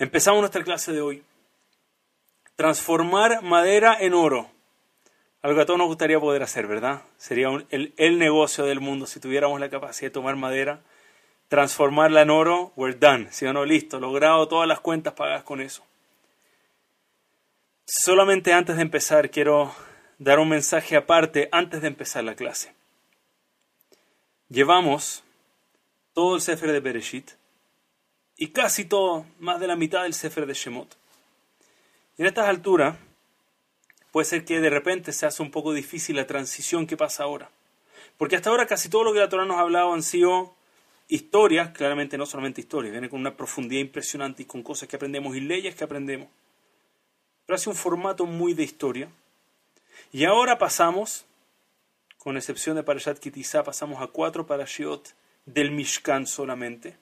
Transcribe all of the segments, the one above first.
Empezamos nuestra clase de hoy. Transformar madera en oro. Algo que a todos nos gustaría poder hacer, ¿verdad? Sería el, el, negocio del mundo si tuviéramos la capacidad de tomar madera, transformarla en oro, we're done. Si no, listo, logrado todas las cuentas pagadas con eso. Solamente antes de empezar, quiero dar un mensaje aparte antes de empezar la clase. Llevamos todo el Sefer de Bereshit y casi todo, más de la mitad del Sefer de Shemot. En estas alturas, puede ser que de repente se hace un poco difícil la transición que pasa ahora. Porque hasta ahora casi todo lo que la Torah nos ha hablado han sido historias, claramente no solamente historias, viene con una profundidad impresionante y con cosas que aprendemos y leyes que aprendemos. Pero hace un formato muy de historia. Y ahora pasamos, con excepción de Parashat Kitizá, pasamos a cuatro parashiot del Mishkan solamente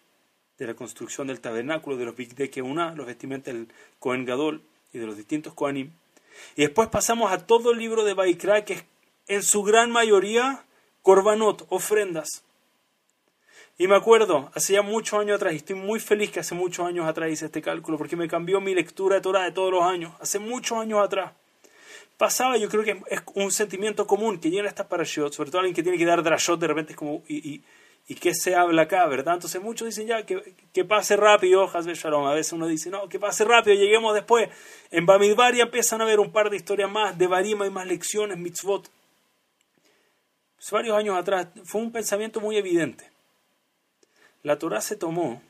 de la construcción del tabernáculo, de los Bigde una, los vestimentas del Cohen Gadol y de los distintos Kohanim. Y después pasamos a todo el libro de Baikra, que es en su gran mayoría korbanot, ofrendas. Y me acuerdo, hace ya muchos años atrás, y estoy muy feliz que hace muchos años atrás hice este cálculo, porque me cambió mi lectura de Torah de todos los años, hace muchos años atrás. Pasaba, yo creo que es un sentimiento común que llena estas parashot, sobre todo alguien que tiene que dar drashot de repente es como, y ¿Y qué se habla acá, verdad? Entonces muchos dicen ya que, que pase rápido, Hasbe Shalom. A veces uno dice, no, que pase rápido, lleguemos después. En Bamidbar ya empiezan a haber un par de historias más, de Barima y más lecciones, mitzvot. Pues varios años atrás fue un pensamiento muy evidente. La Torah se tomó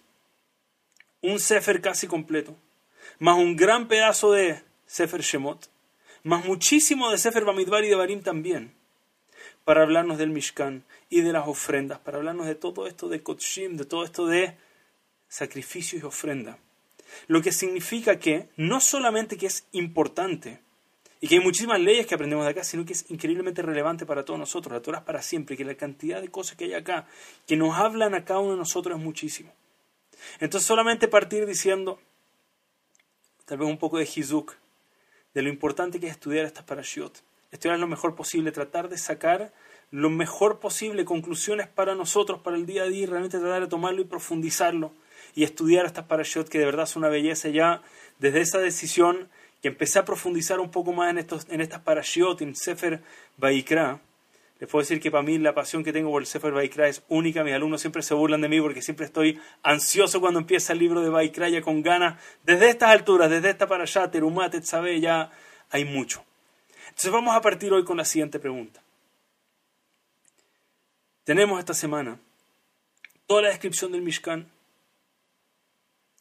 un Sefer casi completo, más un gran pedazo de Sefer Shemot, más muchísimo de Sefer Bamidbar y de Barim también, para hablarnos del Mishkan, y de las ofrendas, para hablarnos de todo esto de Kotshim, de todo esto de sacrificios y ofrenda. Lo que significa que no solamente que es importante y que hay muchísimas leyes que aprendemos de acá, sino que es increíblemente relevante para todos nosotros. La Torah es para siempre, que la cantidad de cosas que hay acá, que nos hablan a cada uno de nosotros es muchísimo. Entonces solamente partir diciendo, tal vez un poco de Hizuk, de lo importante que es estudiar estas parashiot, estudiar lo mejor posible, tratar de sacar lo mejor posible, conclusiones para nosotros, para el día a día, y realmente tratar de tomarlo y profundizarlo y estudiar estas parashot que de verdad son una belleza ya desde esa decisión que empecé a profundizar un poco más en, estos, en estas parashot, en Sefer Baikra. Les puedo decir que para mí la pasión que tengo por el Sefer Baikra es única. Mis alumnos siempre se burlan de mí porque siempre estoy ansioso cuando empieza el libro de Baikra, ya con ganas. Desde estas alturas, desde esta parashá, Terumat, sabe ya hay mucho. Entonces vamos a partir hoy con la siguiente pregunta. Tenemos esta semana toda la descripción del Mishkan.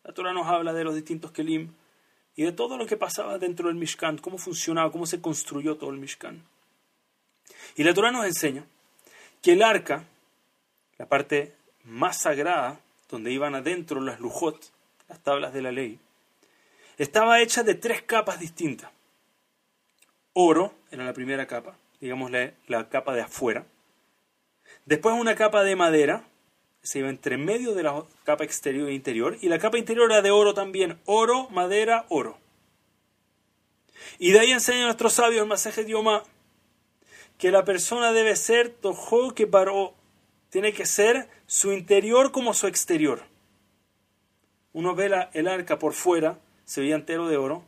La Torah nos habla de los distintos Kelim y de todo lo que pasaba dentro del Mishkan, cómo funcionaba, cómo se construyó todo el Mishkan. Y la Torah nos enseña que el arca, la parte más sagrada, donde iban adentro las lujot, las tablas de la ley, estaba hecha de tres capas distintas. Oro era la primera capa, digamos la capa de afuera. Después una capa de madera, se iba entre medio de la capa exterior e interior, y la capa interior era de oro también, oro, madera, oro. Y de ahí enseña nuestro sabio el masaje Dioma que la persona debe ser tojo que paró, tiene que ser su interior como su exterior. Uno ve el arca por fuera, se veía entero de oro,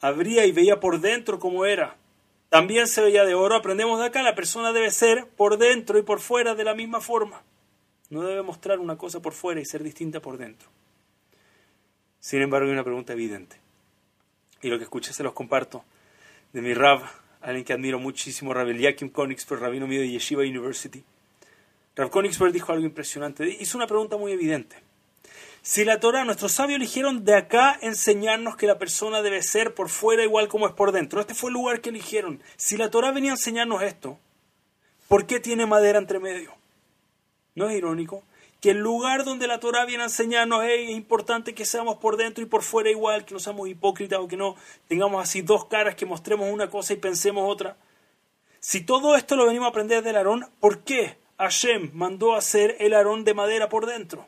abría y veía por dentro como era también se veía de oro. Aprendemos de acá, la persona debe ser por dentro y por fuera de la misma forma. No debe mostrar una cosa por fuera y ser distinta por dentro. Sin embargo, hay una pregunta evidente. Y lo que escuché se los comparto de mi Rav, alguien que admiro muchísimo, Rav Eliakim Konigsberg, rabino mío de Yeshiva University. Rav Konigsberg dijo algo impresionante. Hizo una pregunta muy evidente. Si la Torah, nuestros sabios eligieron de acá enseñarnos que la persona debe ser por fuera igual como es por dentro. Este fue el lugar que eligieron. Si la Torah venía a enseñarnos esto, ¿por qué tiene madera entre medio? ¿No es irónico? Que el lugar donde la Torah viene a enseñarnos es importante que seamos por dentro y por fuera igual, que no seamos hipócritas o que no tengamos así dos caras, que mostremos una cosa y pensemos otra. Si todo esto lo venimos a aprender del Aarón, ¿por qué Hashem mandó hacer el Aarón de madera por dentro?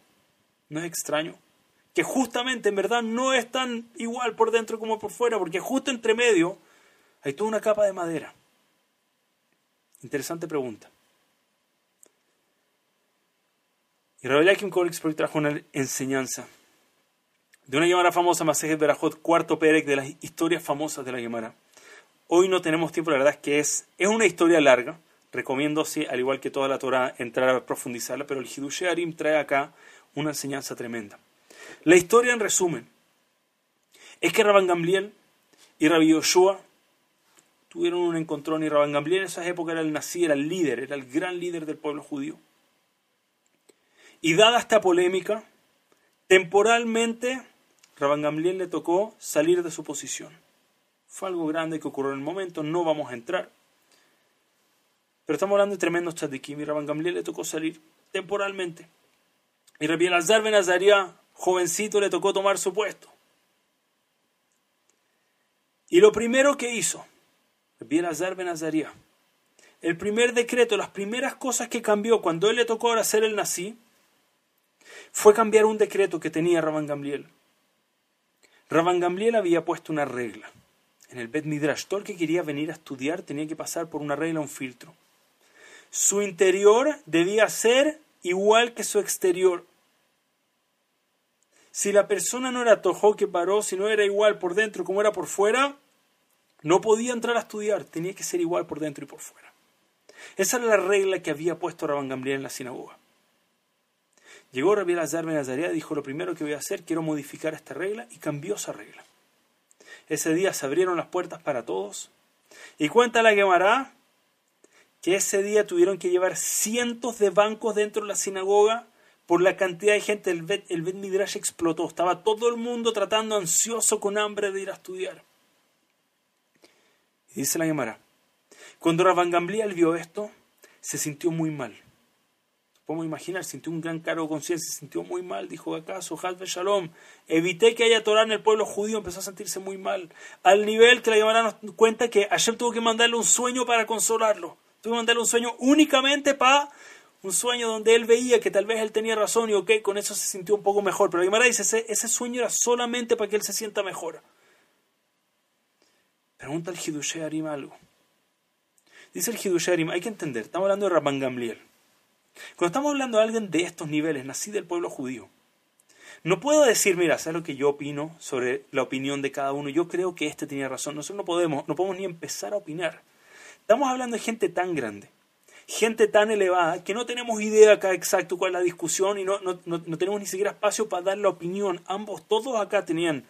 ¿No es extraño? Que justamente en verdad no es tan igual por dentro como por fuera, porque justo entre medio hay toda una capa de madera. Interesante pregunta. Y Rabbi Kim Kolixberg trajo una enseñanza de una Gemara famosa, Masejet Berajot, cuarto Perek, de las historias famosas de la Gemara. Hoy no tenemos tiempo, la verdad es que es, es una historia larga. Recomiendo, sí, al igual que toda la Torah, entrar a profundizarla, pero el Hidush Arim trae acá una enseñanza tremenda. La historia, en resumen, es que Rabban Gamliel y Rabbi Yoshua tuvieron un encontrón y Rabban Gamliel en esa época era el nací, era el líder, era el gran líder del pueblo judío. Y dada esta polémica, temporalmente Rabban Gamliel le tocó salir de su posición. Fue algo grande que ocurrió en el momento, no vamos a entrar. Pero estamos hablando de tremendos tzadikim y Rabban Gamliel le tocó salir temporalmente. Y Rabbi Elazar Ben Azaria, jovencito, le tocó tomar su puesto. Y lo primero que hizo, Rabbi Elazar Ben Azaria, el primer decreto, las primeras cosas que cambió cuando él le tocó ahora ser el nací, fue cambiar un decreto que tenía Rabban Gamliel. Rabban Gamliel había puesto una regla en el Bet Midrash. Todo que quería venir a estudiar tenía que pasar por una regla, un filtro. Su interior debía ser igual que su exterior. Si la persona no era tojo que paró, si no era igual por dentro como era por fuera, no podía entrar a estudiar, tenía que ser igual por dentro y por fuera. Esa era la regla que había puesto Rabban Gamliel en la sinagoga. Llegó Rabbi Elazar Ben y dijo, lo primero que voy a hacer, quiero modificar esta regla, y cambió esa regla. Ese día se abrieron las puertas para todos. Y cuenta la Gemara que ese día tuvieron que llevar cientos de bancos dentro de la sinagoga por la cantidad de gente. El Bet, el Midrash explotó. Estaba todo el mundo tratando ansioso con hambre de ir a estudiar. Y dice la Gemara, cuando Rabban Gamliel vio esto, se sintió muy mal podemos imaginar, sintió un gran cargo de conciencia, se sintió muy mal, dijo acaso, Hazbe Shalom, evité que haya Torah en el pueblo judío, empezó a sentirse muy mal, al nivel que la Gemara nos cuenta que Hashem tuvo que mandarle un sueño para consolarlo, tuvo que mandarle un sueño únicamente para un sueño donde él veía que tal vez él tenía razón y ok, con eso se sintió un poco mejor, pero la Gemara dice, ese, ese sueño era solamente para que él se sienta mejor. Pregunta el Hidush Arim algo. Dice el Hidush Arim, hay que entender, estamos hablando de Rabban Gamliel. Cuando estamos hablando de alguien de estos niveles, nací del pueblo judío, no puedo decir, mira, ¿sabes lo que yo opino sobre la opinión de cada uno? Yo creo que este tenía razón. Nosotros no podemos, no podemos ni empezar a opinar. Estamos hablando de gente tan grande, gente tan elevada, que no tenemos idea acá exacto cuál es la discusión y no, no, no, tenemos ni siquiera espacio para dar la opinión. Ambos, todos acá tenían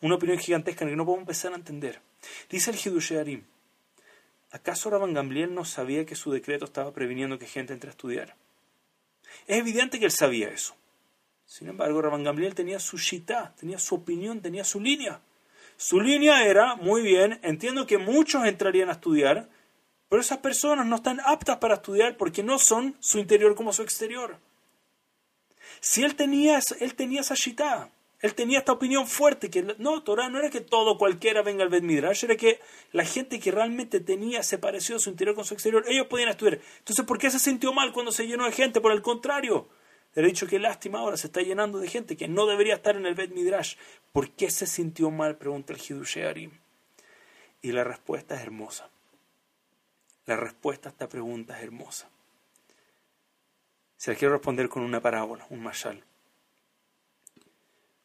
una opinión gigantesca en la que no podemos empezar a entender. Dice el Hidush ¿acaso Rabban Gamliel no sabía que su decreto estaba previniendo que gente entre a estudiar? Es evidente que él sabía eso. Sin embargo, Rabban Gamliel tenía su shita, tenía su opinión, tenía su línea. Su línea era, muy bien, entiendo que muchos entrarían a estudiar, pero esas personas no están aptas para estudiar porque no son su interior como su exterior. Si él tenía, él tenía esa shita, él tenía esta opinión fuerte, que no, Torah no era que todo cualquiera venga al Bet Midrash, era que la gente que realmente tenía ese parecido su interior con su exterior, ellos podían estudiar. Entonces, ¿por qué se sintió mal cuando se llenó de gente? Por el contrario, le he dicho que lástima ahora, se está llenando de gente que no debería estar en el Bet Midrash. ¿Por qué se sintió mal? Pregunta el Hidush Y la respuesta es hermosa. La respuesta a esta pregunta es hermosa. Se la quiero responder con una parábola, un mashal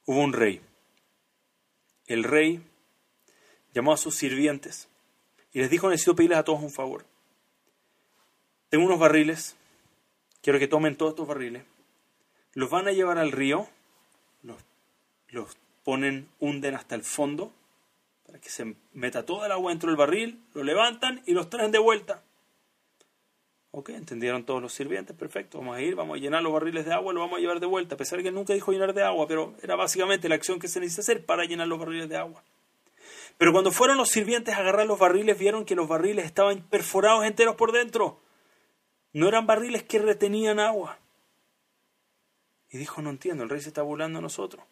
hubo un rey. El rey llamó a sus sirvientes y les dijo, necesito pedirles a todos un favor. Tengo unos barriles, quiero que tomen todos estos barriles, los van a llevar al río, los, los ponen, hunden hasta el fondo, para que se meta todo el agua dentro del barril, lo levantan y los traen de vuelta. Ok, entendieron todos los sirvientes, perfecto, vamos a ir, vamos a llenar los barriles de agua, lo vamos a llevar de vuelta, a pesar de que nunca dijo llenar de agua, pero era básicamente la acción que se necesita hacer para llenar los barriles de agua. Pero cuando fueron los sirvientes a agarrar los barriles, vieron que los barriles estaban perforados enteros por dentro. No eran barriles que retenían agua. Y dijo, no entiendo, el rey se está burlando a nosotros.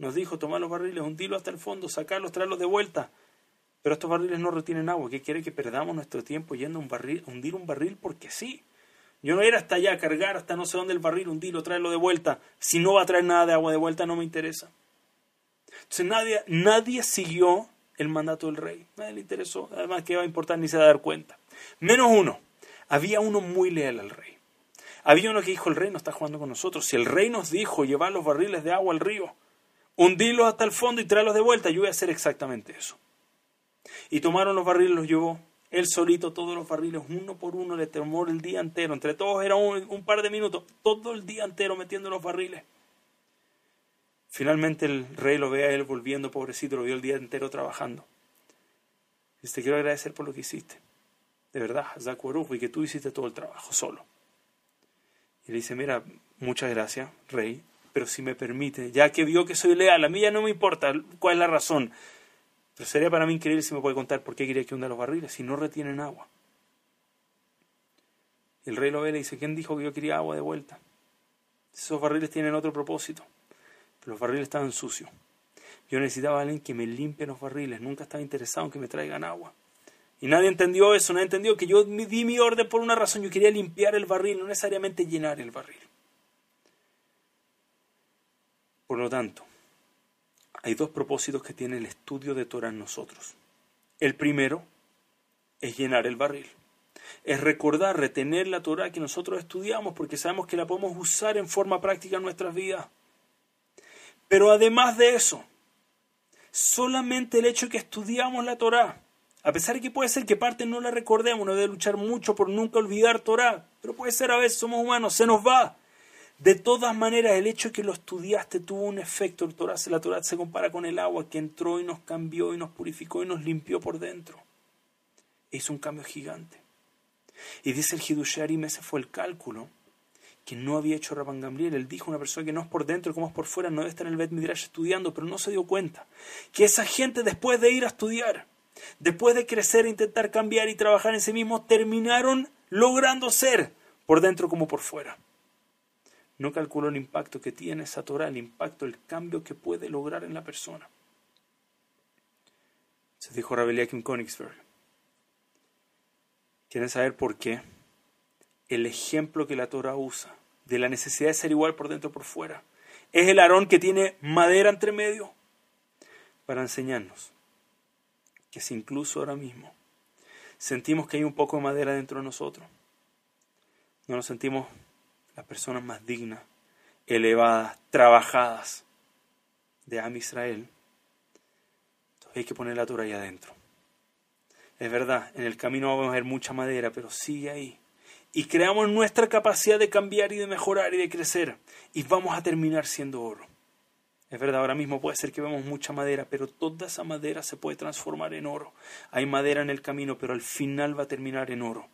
Nos dijo, tomar los barriles, hundirlos hasta el fondo, sacarlos, traerlos de vuelta. Pero estos barriles no retienen agua. ¿Qué quiere que perdamos nuestro tiempo yendo a, un barril, hundir un barril? Porque sí. Yo no era hasta allá cargar hasta no sé dónde el barril, hundirlo, traerlo de vuelta. Si no va a traer nada de agua de vuelta, no me interesa. Entonces nadie, nadie siguió el mandato del rey. Nadie le interesó. Además, que va a importar ni se va a dar cuenta. Menos uno. Había uno muy leal al rey. Había uno que dijo, el rey no está jugando con nosotros. Si el rey nos dijo llevar los barriles de agua al río, hundirlos hasta el fondo y traerlos de vuelta. Yo voy a hacer exactamente eso. Y tomaron los barriles, los llevó. Él solito, todos los barriles, uno por uno, le tomó el día entero. Entre todos era un, un par de minutos, todo el día entero metiendo los barriles. Finalmente el rey lo ve a él volviendo, pobrecito, lo vio el día entero trabajando. Dice, te quiero agradecer por lo que hiciste. De verdad, y que tú hiciste todo el trabajo solo. Y le dice, mira, muchas gracias, rey, pero si me permite, ya que vio que soy leal, a mí ya no me importa cuál es la razón, pero sería para mí increíble si me puede contar por qué quería que hunda los barriles, si no retienen agua. El rey lo ve y le dice, ¿quién dijo que yo quería agua de vuelta? Esos barriles tienen otro propósito, los barriles estaban sucios. Yo necesitaba a alguien que me limpie los barriles, nunca estaba interesado en que me traigan agua. Y nadie entendió eso, nadie entendió que yo di mi orden por una razón, yo quería limpiar el barril, no necesariamente llenar el barril. Por lo tanto, hay dos propósitos que tiene el estudio de Torah en nosotros. El primero es llenar el barril. Es recordar, retener la Torah que nosotros estudiamos porque sabemos que la podemos usar en forma práctica en nuestras vidas. Pero además de eso, solamente el hecho de que estudiamos la Torah a pesar de que puede ser que parte no la recordemos, no debe luchar mucho por nunca olvidar Torah, pero puede ser a veces somos humanos, se nos va. De todas maneras, el hecho de que lo estudiaste tuvo un efecto. El Torah, la Torah se compara con el agua que entró y nos cambió y nos purificó y nos limpió por dentro. Hizo un cambio gigante. Y dice el Hidusharim, ese fue el cálculo que no había hecho Rabban Gamliel. Él dijo una persona que no es por dentro como es por fuera, no debe estar en el Bet Midrash estudiando, pero no se dio cuenta que esa gente después de ir a estudiar, después de crecer, intentar cambiar y trabajar en sí mismos, terminaron logrando ser por dentro como por fuera. No calculó el impacto que tiene esa Torah, el impacto, el cambio que puede lograr en la persona. Se dijo Rabeliakim Königsberg. ¿Quieren saber por qué? El ejemplo que la Torah usa de la necesidad de ser igual por dentro y por fuera es el arón que tiene madera entre medio para enseñarnos que si incluso ahora mismo sentimos que hay un poco de madera dentro de nosotros, no nos sentimos las personas más dignas, elevadas, trabajadas de Am Israel, hay que poner la Torah ahí adentro. Es verdad, en el camino vamos a ver mucha madera, pero sigue ahí. Y creamos nuestra capacidad de cambiar y de mejorar y de crecer. Y vamos a terminar siendo oro. Es verdad, ahora mismo puede ser que vemos mucha madera, pero toda esa madera se puede transformar en oro. Hay madera en el camino, pero al final va a terminar en oro.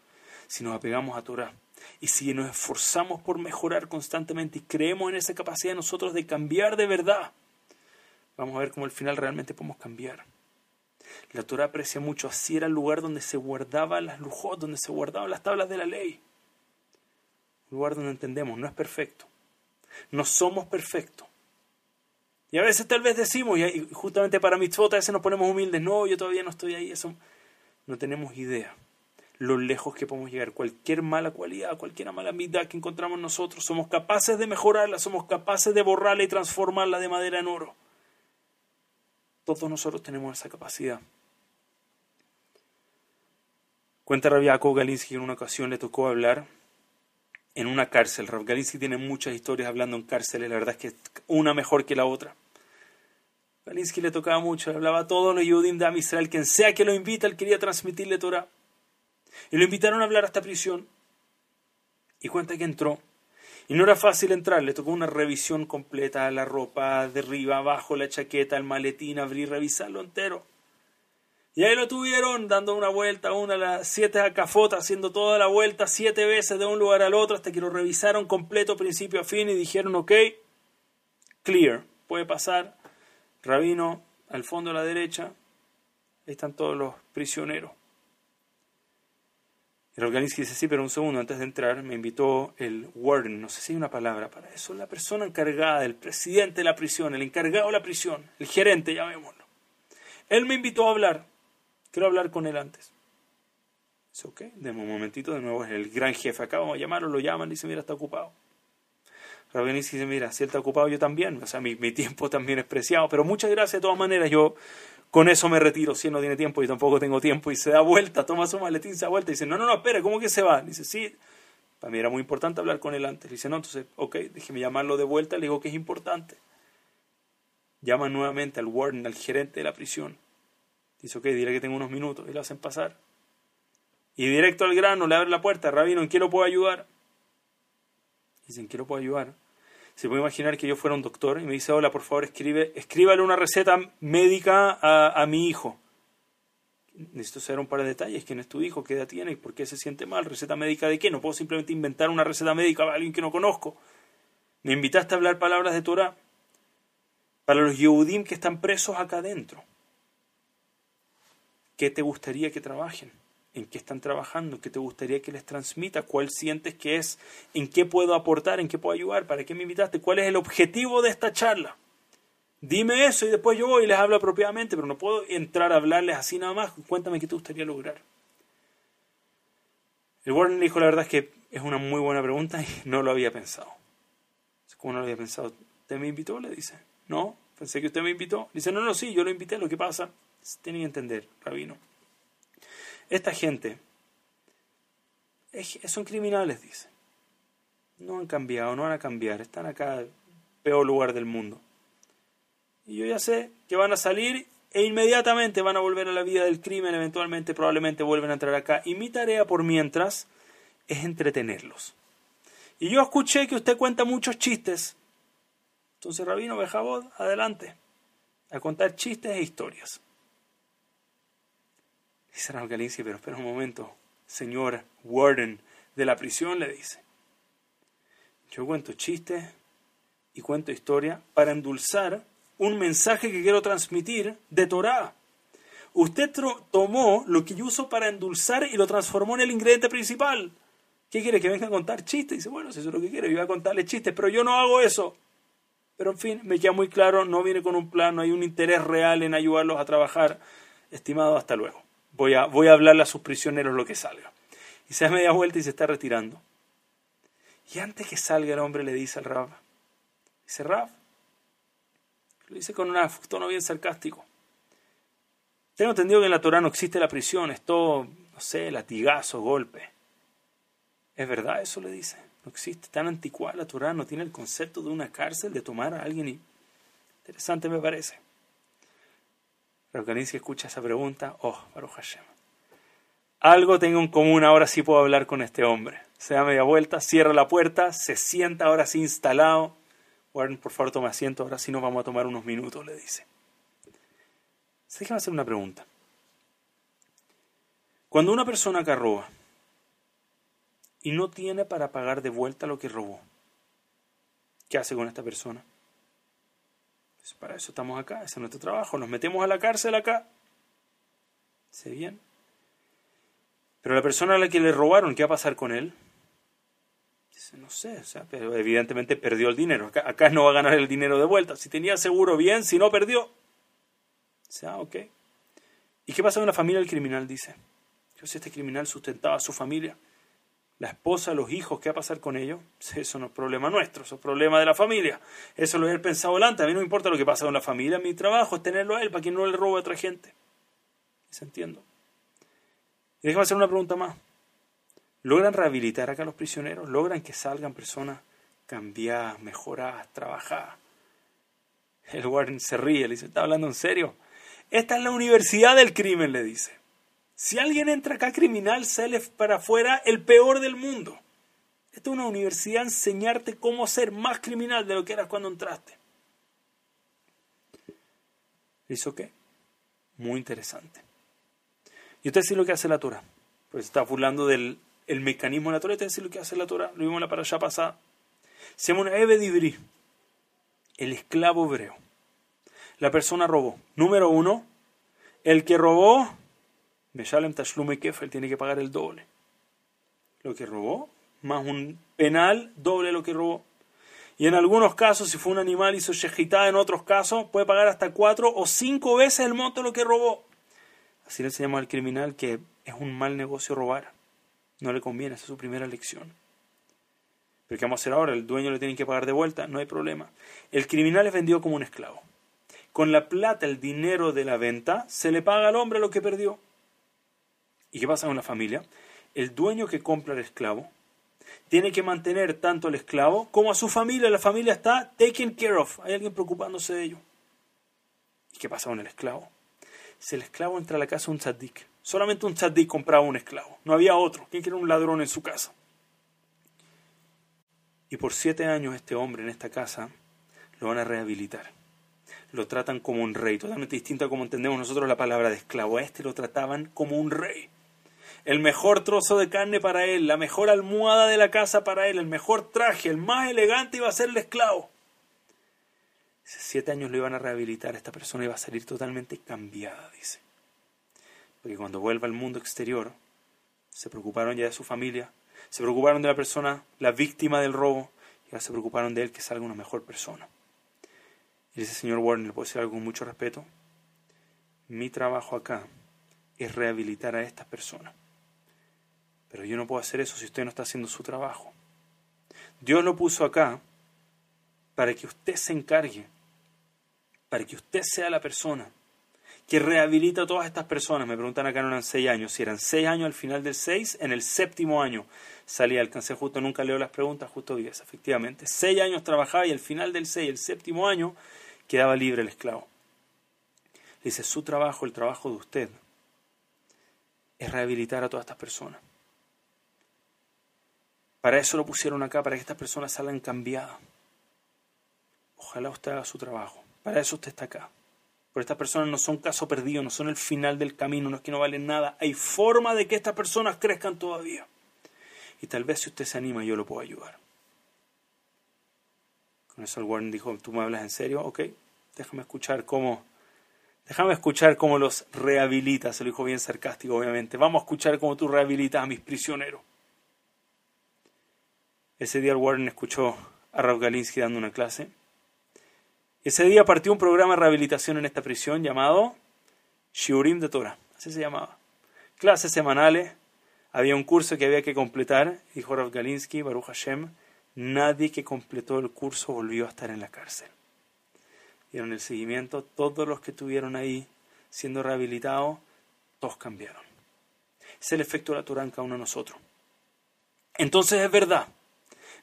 Si nos apegamos a Torah y si nos esforzamos por mejorar constantemente y creemos en esa capacidad de nosotros de cambiar de verdad, vamos a ver cómo al final realmente podemos cambiar. La Torah aprecia mucho, así era el lugar donde se guardaban las lujos, donde se guardaban las tablas de la ley. Un lugar donde entendemos, no es perfecto. No somos perfectos y a veces tal vez decimos, y justamente para mitzvot a veces nos ponemos humildes, no, yo todavía no estoy ahí, eso no tenemos idea lo lejos que podemos llegar. Cualquier mala cualidad, cualquier mala mitad que encontramos nosotros, somos capaces de mejorarla, somos capaces de borrarla y transformarla de madera en oro. Todos nosotros tenemos esa capacidad. Cuenta Rabiaco Galinsky que en una ocasión le tocó hablar en una cárcel. Rav Galinsky tiene muchas historias hablando en cárceles, la verdad es que una mejor que la otra. Galinsky le tocaba mucho, hablaba a todos los Yudim de Israel, quien sea que lo invita, él quería transmitirle Torah. Y lo invitaron a hablar a esta prisión. Y cuenta que entró. Y no era fácil entrar, le tocó una revisión completa, la ropa de arriba, abajo, la chaqueta, el maletín, abrir, revisarlo entero. Y ahí lo tuvieron dando una vuelta, una, las siete acafotas, haciendo toda la vuelta siete veces de un lugar al otro hasta que lo revisaron completo, principio a fin, y dijeron, ok, clear, puede pasar. Rabino, al fondo a la derecha, están todos los prisioneros. Y Rolganinsky dice, sí, pero un segundo, antes de entrar me invitó el warden, no sé si hay una palabra para eso, la persona encargada, el presidente de la prisión, el encargado de la prisión, el gerente, llamémoslo. Él me invitó a hablar. Quiero hablar con él antes. Dice, ok, deme un momentito, de nuevo es el gran jefe. Acá vamos a llamarlo, lo llaman, dice, mira, está ocupado. Rabenici dice, mira, si él está ocupado, yo también. O sea, mi, tiempo también es preciado. Pero muchas gracias de todas maneras. Yo con eso me retiro. Si él no tiene tiempo, yo tampoco tengo tiempo. Y se da vuelta, toma su maletín, se da vuelta. Y dice, no, no, no, espera, ¿cómo que se va? Dice, sí. Para mí era muy importante hablar con él antes. Dice, no, entonces, ok, déjeme llamarlo de vuelta. Le digo que es importante. llama nuevamente al warden, al gerente de la prisión. Dice, ok, dile que tengo unos minutos y lo hacen pasar. Y directo al grano, le abre la puerta, Rabino, ¿en qué lo puedo ayudar? Dicen, ¿en qué lo puedo ayudar? Se puede imaginar que yo fuera un doctor y me dice, hola, por favor, escribe, escríbale una receta médica a, a mi hijo. Necesito saber un par de detalles. ¿Quién es tu hijo? ¿Qué edad tiene? ¿Por qué se siente mal? ¿Receta médica de qué? No puedo simplemente inventar una receta médica para alguien que no conozco. Me invitaste a hablar palabras de Torah para los Yehudim que están presos acá adentro. ¿Qué te gustaría que trabajen? ¿En qué están trabajando? ¿Qué te gustaría que les transmita? ¿Cuál sientes que es? ¿En qué puedo aportar? ¿En qué puedo ayudar? ¿Para qué me invitaste? ¿Cuál es el objetivo de esta charla? Dime eso y después yo voy y les hablo apropiadamente, pero no puedo entrar a hablarles así nada más. Cuéntame qué te gustaría lograr. El Warren le dijo, la verdad es que es una muy buena pregunta y no lo había pensado. ¿Cómo no lo había pensado? ¿Usted me invitó? Le dice. No, pensé que usted me invitó. Dice, no, no, sí, yo lo invité. Lo que pasa, tienen que entender, rabino. Esta gente son criminales, dice. No han cambiado, no van a cambiar. Están acá, peor lugar del mundo. Y yo ya sé que van a salir e inmediatamente van a volver a la vida del crimen, eventualmente probablemente vuelven a entrar acá. Y mi tarea por mientras es entretenerlos. Y yo escuché que usted cuenta muchos chistes. Entonces, Rabino Bejabod, adelante, a contar chistes e historias. Dice Raúl Galicia, pero espera un momento, señor Warden de la prisión, le dice. Yo cuento chistes y cuento historia para endulzar un mensaje que quiero transmitir de Torah. Usted tomó lo que yo uso para endulzar y lo transformó en el ingrediente principal. ¿Qué quiere? ¿Que venga a contar chistes? Dice, bueno, si eso es lo que quiere, yo voy a contarle chistes, pero yo no hago eso. Pero en fin, me queda muy claro, no viene con un plan, no hay un interés real en ayudarlos a trabajar. Estimado, hasta luego. Voy a, voy a hablarle a sus prisioneros lo que salga. Y se da media vuelta y se está retirando. Y antes que salga el hombre le dice al Rab, dice, Rab, lo dice con un tono bien sarcástico. Tengo entendido que en la Torah no existe la prisión, es todo, no sé, latigazo, golpe. ¿Es verdad eso? le dice. No existe, tan anticuada la Torah, no tiene el concepto de una cárcel, de tomar a alguien y... Interesante me parece. Pero que escucha esa pregunta, oh, Baruch Hashem. Algo tengo en común, ahora sí puedo hablar con este hombre. Se da media vuelta, cierra la puerta, se sienta ahora sí instalado Warren, por favor, toma asiento, ahora sí nos vamos a tomar unos minutos, le dice. Déjame hacer una pregunta. Cuando una persona que roba y no tiene para pagar de vuelta lo que robó, ¿qué hace con esta persona? Para eso estamos acá, ese es nuestro trabajo, nos metemos a la cárcel acá. ¿Se bien? Pero la persona a la que le robaron, ¿qué va a pasar con él? no sé, o sea, pero evidentemente perdió el dinero. Acá, no va a ganar el dinero de vuelta. Si tenía seguro, bien, si no, perdió. O sea, ok. ¿Y qué pasa con la familia del criminal? Dice. que si este criminal sustentaba a su familia? La esposa, los hijos, ¿qué va a pasar con ellos? Eso no es problema nuestro, eso es problema de la familia. Eso lo he pensado antes. A mí no me importa lo que pasa con la familia. Mi trabajo es tenerlo a él para que no le robe a otra gente. ¿Se entiende? Y déjame hacer una pregunta más logran rehabilitar acá a los prisioneros, logran que salgan personas cambiadas, mejoradas, trabajadas. El Warren se ríe, le dice, ¿está hablando en serio? Esta es la universidad del crimen, le dice. Si alguien entra acá criminal, sale para afuera el peor del mundo. Esta es una universidad enseñarte cómo ser más criminal de lo que eras cuando entraste. ¿Hizo qué? Muy interesante. Y usted sí lo que hace la Torah. Pues está burlando del el mecanismo de la Torah, es decir, lo que hace la Torah, lo vimos la para allá pasada. Se llama Ebedibri, el esclavo hebreo. La persona robó. Número uno, el que robó, Meshalem Tashlume Kefel, tiene que pagar el doble. Lo que robó, más un penal, doble lo que robó. Y en algunos casos, si fue un animal hizo shejitá, en otros casos, puede pagar hasta cuatro o cinco veces el monto lo que robó. Así le enseñamos al criminal que es un mal negocio robar. No le conviene, esa es su primera lección. Pero ¿qué vamos a hacer ahora? El dueño le tiene que pagar de vuelta, no hay problema. El criminal es vendido como un esclavo. Con la plata, el dinero de la venta, se le paga al hombre lo que perdió. ¿Y qué pasa con la familia? El dueño que compra al esclavo tiene que mantener tanto al esclavo como a su familia. La familia está taken care of. Hay alguien preocupándose de ello. ¿Y qué pasa con el esclavo? Si el esclavo entra a la casa de un tzaddik, solamente un tzaddik compraba un esclavo, no había otro. ¿Quién quiere un ladrón en su casa? Y por siete años este hombre en esta casa lo van a rehabilitar. Lo tratan como un rey, totalmente distinto a como entendemos nosotros la palabra de esclavo. A este lo trataban como un rey. El mejor trozo de carne para él, la mejor almohada de la casa para él, el mejor traje, el más elegante iba a ser el esclavo. Siete años lo iban a rehabilitar, esta persona iba a salir totalmente cambiada, dice. Porque cuando vuelva al mundo exterior, se preocuparon ya de su familia, se preocuparon de la persona, la víctima del robo, y ahora se preocuparon de él que salga una mejor persona. Y dice, señor Warner, ¿le puedo decir algo con mucho respeto? Mi trabajo acá es rehabilitar a estas personas. Pero yo no puedo hacer eso si usted no está haciendo su trabajo. Dios lo puso acá para que usted se encargue, para que usted sea la persona que rehabilita a todas estas personas. Me preguntan acá, no eran seis años. Si eran seis años al final del seis, en el séptimo año salía, alcancé justo, nunca leo las preguntas, justo diez, efectivamente. Seis años trabajaba y al final del seis, el séptimo año, quedaba libre el esclavo. Dice, su trabajo, el trabajo de usted, es rehabilitar a todas estas personas. Para eso lo pusieron acá, para que estas personas salgan cambiadas. Ojalá usted haga su trabajo. Para eso usted está acá. Pero estas personas no son caso perdido, no son el final del camino, no es que no valen nada. Hay forma de que estas personas crezcan todavía. Y tal vez si usted se anima, yo lo puedo ayudar. Con eso el Warren dijo, ¿tú me hablas en serio? Ok, déjame escuchar cómo... Déjame escuchar cómo los rehabilita, se lo dijo bien sarcástico, obviamente. Vamos a escuchar cómo tú rehabilitas a mis prisioneros. Ese día el Warren escuchó a Rav Galinsky dando una clase ese día partió un programa de rehabilitación en esta prisión llamado Shiurim de Torah, así se llamaba. Clases semanales, había un curso que había que completar, dijo Rav Galinsky, Baruch Hashem, nadie que completó el curso volvió a estar en la cárcel. Dieron el seguimiento, todos los que estuvieron ahí siendo rehabilitados, todos cambiaron. Es el efecto de la Torah en cada uno de nosotros. Entonces es verdad,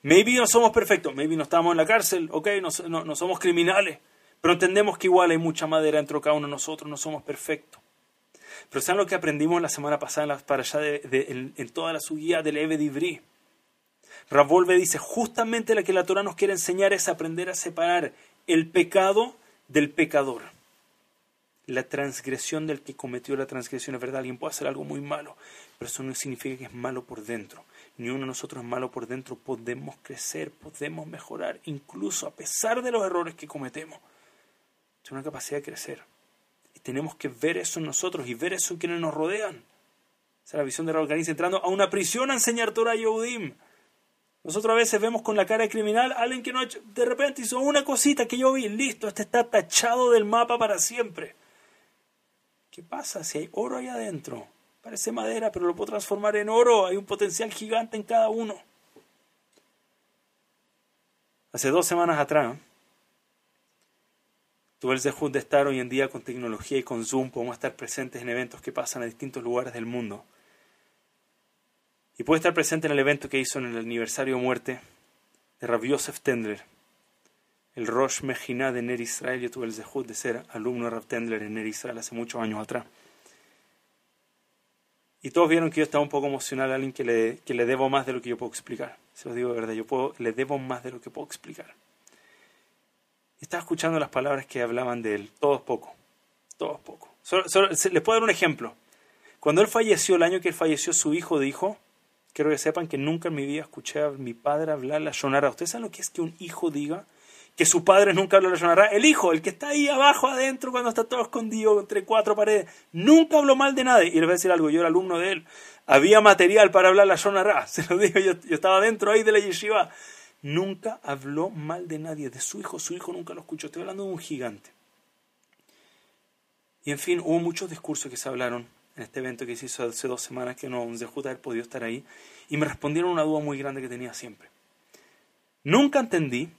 Maybe no somos perfectos, maybe no estamos en la cárcel, ok, no, no, somos criminales, pero entendemos que igual hay mucha madera dentro de cada uno de nosotros, no somos perfectos. Pero ¿saben lo que aprendimos la semana pasada para allá de, en, toda la subida del Eve Divri? Ravolve dice, justamente lo que la Torah nos quiere enseñar es aprender a separar el pecado del pecador. La transgresión del que cometió la transgresión es verdad, alguien puede hacer algo muy malo, pero eso no significa que es malo por dentro ni uno de nosotros es malo por dentro, podemos crecer, podemos mejorar, incluso a pesar de los errores que cometemos. Es una capacidad de crecer. Y tenemos que ver eso en nosotros y ver eso en quienes nos rodean. Esa es la visión de Raúl Garín entrando a una prisión a enseñar Torah Yehudim. Nosotros a veces vemos con la cara criminal a alguien que de repente hizo una cosita que yo vi, listo, este está tachado del mapa para siempre. ¿Qué pasa si hay oro ahí adentro? Parece madera, pero lo puedo transformar en oro. Hay un potencial gigante en cada uno. Hace dos semanas atrás, tuve el dejud de estar hoy en día con tecnología y con Zoom. Podemos estar presentes en eventos que pasan a distintos lugares del mundo. Y pude estar presente en el evento que hizo en el aniversario de muerte de Rabbi Yosef Tendler, el Rosh Mejina de Ner Israel. Yo tuve el dejud de ser alumno de Rav en Ner Israel hace muchos años atrás. Y todos vieron que yo estaba un poco emocional a alguien que le, que le debo más de lo que yo puedo explicar. Se los digo de verdad, yo puedo, le debo más de lo que puedo explicar. estaba escuchando las palabras que hablaban de él, todos poco, todos poco. les puedo dar un ejemplo. Cuando él falleció, el año que él falleció, su hijo dijo, quiero que sepan que nunca en mi vida escuché a mi padre hablar la shonara. ¿Ustedes saben lo que es que un hijo diga que su padre nunca la Shonara. El hijo, el que está ahí abajo, adentro, cuando está todo escondido entre cuatro paredes, nunca habló mal de nadie. Y les voy a decir algo, yo era alumno de él. Había material para hablar la Shonara. Se lo digo, yo, yo estaba dentro ahí de la yeshiva. Nunca habló mal de nadie, de su hijo. Su hijo nunca lo escuchó. Estoy hablando de un gigante. Y en fin, hubo muchos discursos que se hablaron en este evento que se hizo hace dos semanas que no se haber podido estar ahí. Y me respondieron una duda muy grande que tenía siempre. Nunca entendí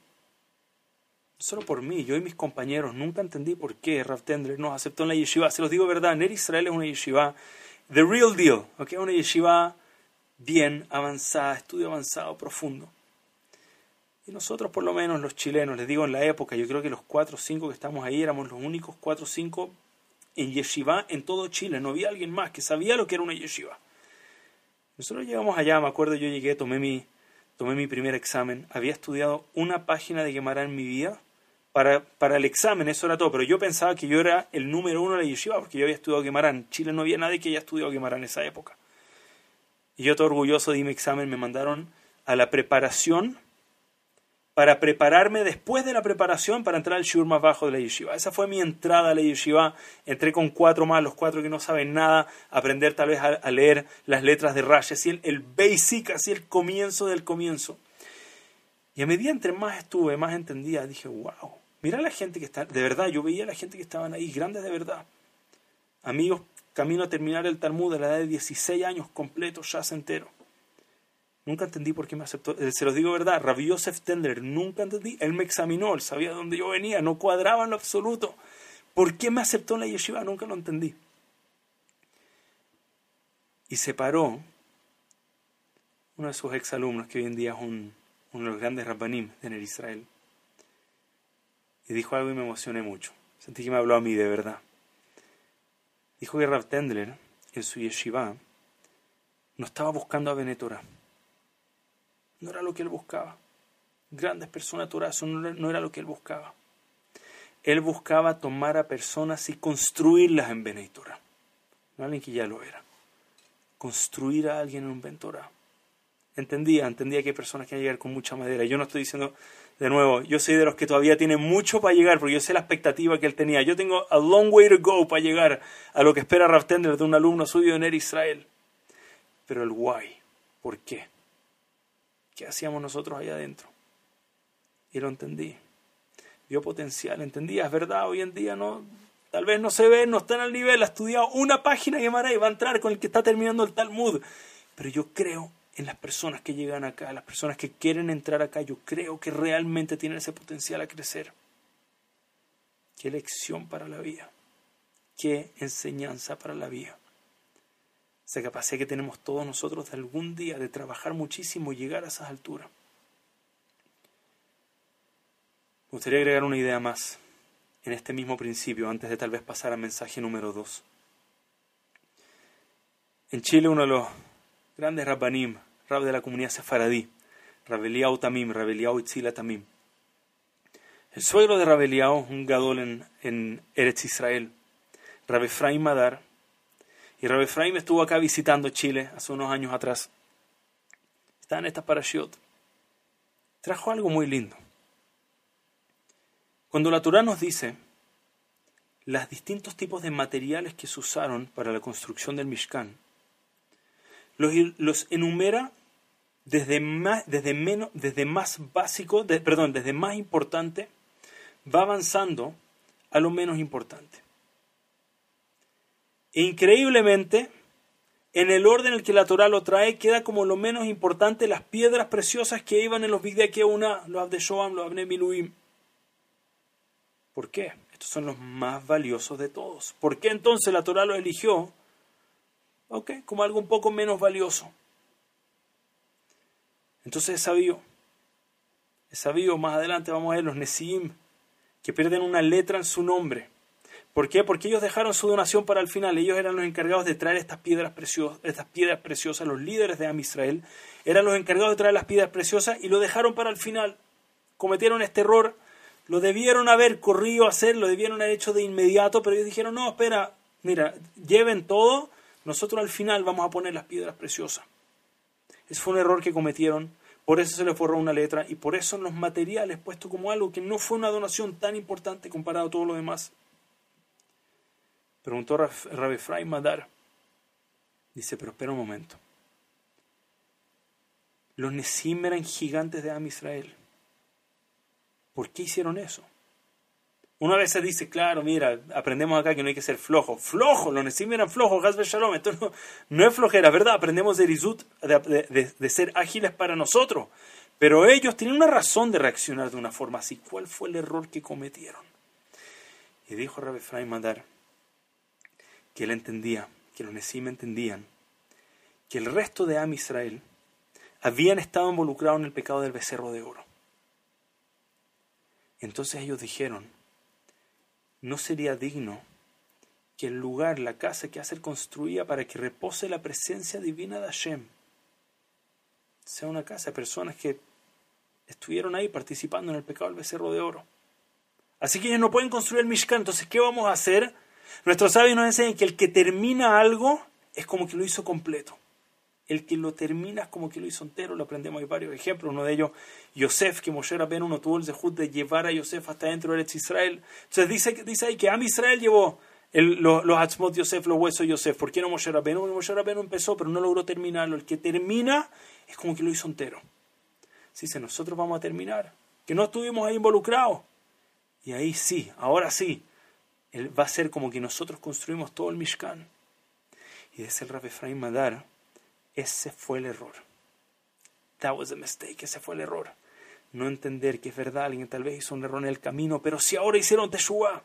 solo por mí, yo y mis compañeros, nunca entendí por qué Rav Tendler nos aceptó en la yeshiva. Se los digo verdad, Ner Israel es una yeshiva, the real deal, ¿okay? una yeshiva bien avanzada, estudio avanzado, profundo. Y nosotros, por lo menos los chilenos, les digo en la época, yo creo que los cuatro o cinco que estamos ahí éramos los únicos cuatro o cinco en yeshiva en todo Chile. No había alguien más que sabía lo que era una yeshiva. Nosotros llegamos allá, me acuerdo, yo llegué, tomé mi, tomé mi primer examen. Había estudiado una página de Gemara en mi vida. Para, para el examen, eso era todo. Pero yo pensaba que yo era el número uno de la yeshiva porque yo había estudiado Gemara. En Chile no había nadie que haya estudiado Gemara en esa época. Y yo todo orgulloso di mi examen. Me mandaron a la preparación para prepararme después de la preparación para entrar al shiur más bajo de la yeshiva. Esa fue mi entrada a la yeshiva. Entré con cuatro más, los cuatro que no saben nada, aprender tal vez a, leer las letras de Rashi, así el, el, basic, así el comienzo del comienzo. Y a medida entre más estuve, más entendía, dije, wow, mira la gente que está, de verdad, yo veía a la gente que estaban ahí, grandes de verdad. Amigos, camino a terminar el Talmud a la edad de 16 años completo, ya se entero Nunca entendí por qué me aceptó. Eh, se los digo verdad, Rabbi Yosef Tendler, nunca entendí. Él me examinó, él sabía de dónde yo venía, no cuadraba en lo absoluto. ¿Por qué me aceptó en la yeshiva? Nunca lo entendí. Y se paró uno de sus exalumnos, que hoy en día es uno de los grandes rabbanim de Israel. Y dijo algo y me emocioné mucho. Sentí que me habló a mí de verdad. Dijo que Rab Tendler, en su yeshiva, no estaba buscando a Benetora no era lo que él buscaba. Grandes personas Torah, no era lo que él buscaba. Él buscaba tomar a personas y construirlas en Benei No alguien que ya lo era. Construir a alguien en un Ben Entendía, entendía que hay personas que van a llegar con mucha madera. Yo no estoy diciendo, de nuevo, yo soy de los que todavía tienen mucho para llegar, porque yo sé la expectativa que él tenía. Yo tengo a long way to go para llegar a lo que espera Rav Tender de un alumno suyo en Israel. Pero el why, ¿por qué? ¿Qué hacíamos nosotros ahí adentro? Y lo entendí. Vio potencial, entendía, es verdad, hoy en día no, tal vez no se ve, no está en el nivel, ha estudiado una página y va a entrar con el que está terminando el Talmud. Pero yo creo en las personas que llegan acá, las personas que quieren entrar acá, yo creo que realmente tienen ese potencial a crecer. Qué lección para la vida, qué enseñanza para la vida esa capacidad que tenemos todos nosotros de algún día de trabajar muchísimo y llegar a esas alturas. Me gustaría agregar una idea más en este mismo principio, antes de tal vez pasar al mensaje número 2. En Chile uno de los grandes rabbanim, rab de la comunidad sefaradí, Rabeliao Tamim, Rabeliao Itzila Tamim. El suegro de Rabeliao, un gadol en, en Eretz Israel, Rabefraim Madar, y Rabbi Efraim estuvo acá visitando Chile hace unos años atrás. Está en esta parashiot. Trajo algo muy lindo. Cuando la Torah nos dice los distintos tipos de materiales que se usaron para la construcción del Mishkan, los, enumera desde más, desde menos, desde más básico, perdón, desde más importante, va avanzando a lo menos importante. E increíblemente, en el orden en el que la Torah lo trae, queda como lo menos importante las piedras preciosas que iban en los que una, los Abdeshoam, los Abnemiluim. ¿Por qué? Estos son los más valiosos de todos. ¿Por qué entonces la Torah los eligió? Ok, como algo un poco menos valioso. Entonces es sabio. Es sabio, más adelante vamos a ver los Nesim, que pierden una letra en su nombre. ¿Por qué? Porque ellos dejaron su donación para el final. Ellos eran los encargados de traer estas piedras preciosas, estas piedras preciosas. Los líderes de Am Israel eran los encargados de traer las piedras preciosas y lo dejaron para el final. Cometieron este error. Lo debieron haber corrido a hacer, lo debieron haber hecho de inmediato, pero ellos dijeron, no, espera, mira, lleven todo, nosotros al final vamos a poner las piedras preciosas. Ese fue un error que cometieron, por eso se les forró una letra y por eso los materiales puesto como algo que no fue una donación tan importante comparado a todo lo demás. Preguntó Rabbi Efraim Madar. Dice, pero espera un momento. Los Nesim eran gigantes de Am Israel. ¿Por qué hicieron eso? Una vez se dice, claro, mira, aprendemos acá que no hay que ser flojo. Flojo, los Nesim eran flojos, Hasbe Shalom. Esto no, es flojera, ¿verdad? Aprendemos de Rizut, de, ser ágiles para nosotros. Pero ellos tienen una razón de reaccionar de una forma así. ¿Cuál fue el error que cometieron? Y dijo Rabbi Efraim Madar, que él entendía, que los Nesim entendían, que el resto de Am Israel habían estado involucrados en el pecado del becerro de oro. Entonces ellos dijeron, no sería digno que el lugar, la casa que va a ser construida para que repose la presencia divina de Hashem, sea una casa de personas que estuvieron ahí participando en el pecado del becerro de oro. Así que ellos no pueden construir el Mishkan. Entonces, ¿qué vamos a hacer? Nuestros sabios nos enseñan que el que termina algo es como que lo hizo completo. El que lo termina es como que lo hizo entero. Lo aprendemos, hay varios ejemplos. Uno de ellos, Yosef, que Moshe Rabbeinu no tuvo el zehut de llevar a Yosef hasta dentro de Israel. Entonces dice, dice ahí que Am Israel llevó el, los, los Atzmot Yosef, los huesos de Yosef. ¿Por qué no Moshe Rabbeinu? Porque Moshe Rabbeinu empezó, pero no logró terminarlo. El que termina es como que lo hizo entero. Dice, nosotros vamos a terminar. Que no estuvimos ahí involucrados. Y ahí sí, ahora sí, él va a ser como que nosotros construimos todo el Mishkan. Y dice el Rav Efraim Madar, ese fue el error. That was a mistake, ese fue el error. No entender que es verdad, alguien tal vez hizo un error en el camino, pero si ahora hicieron Teshuvah,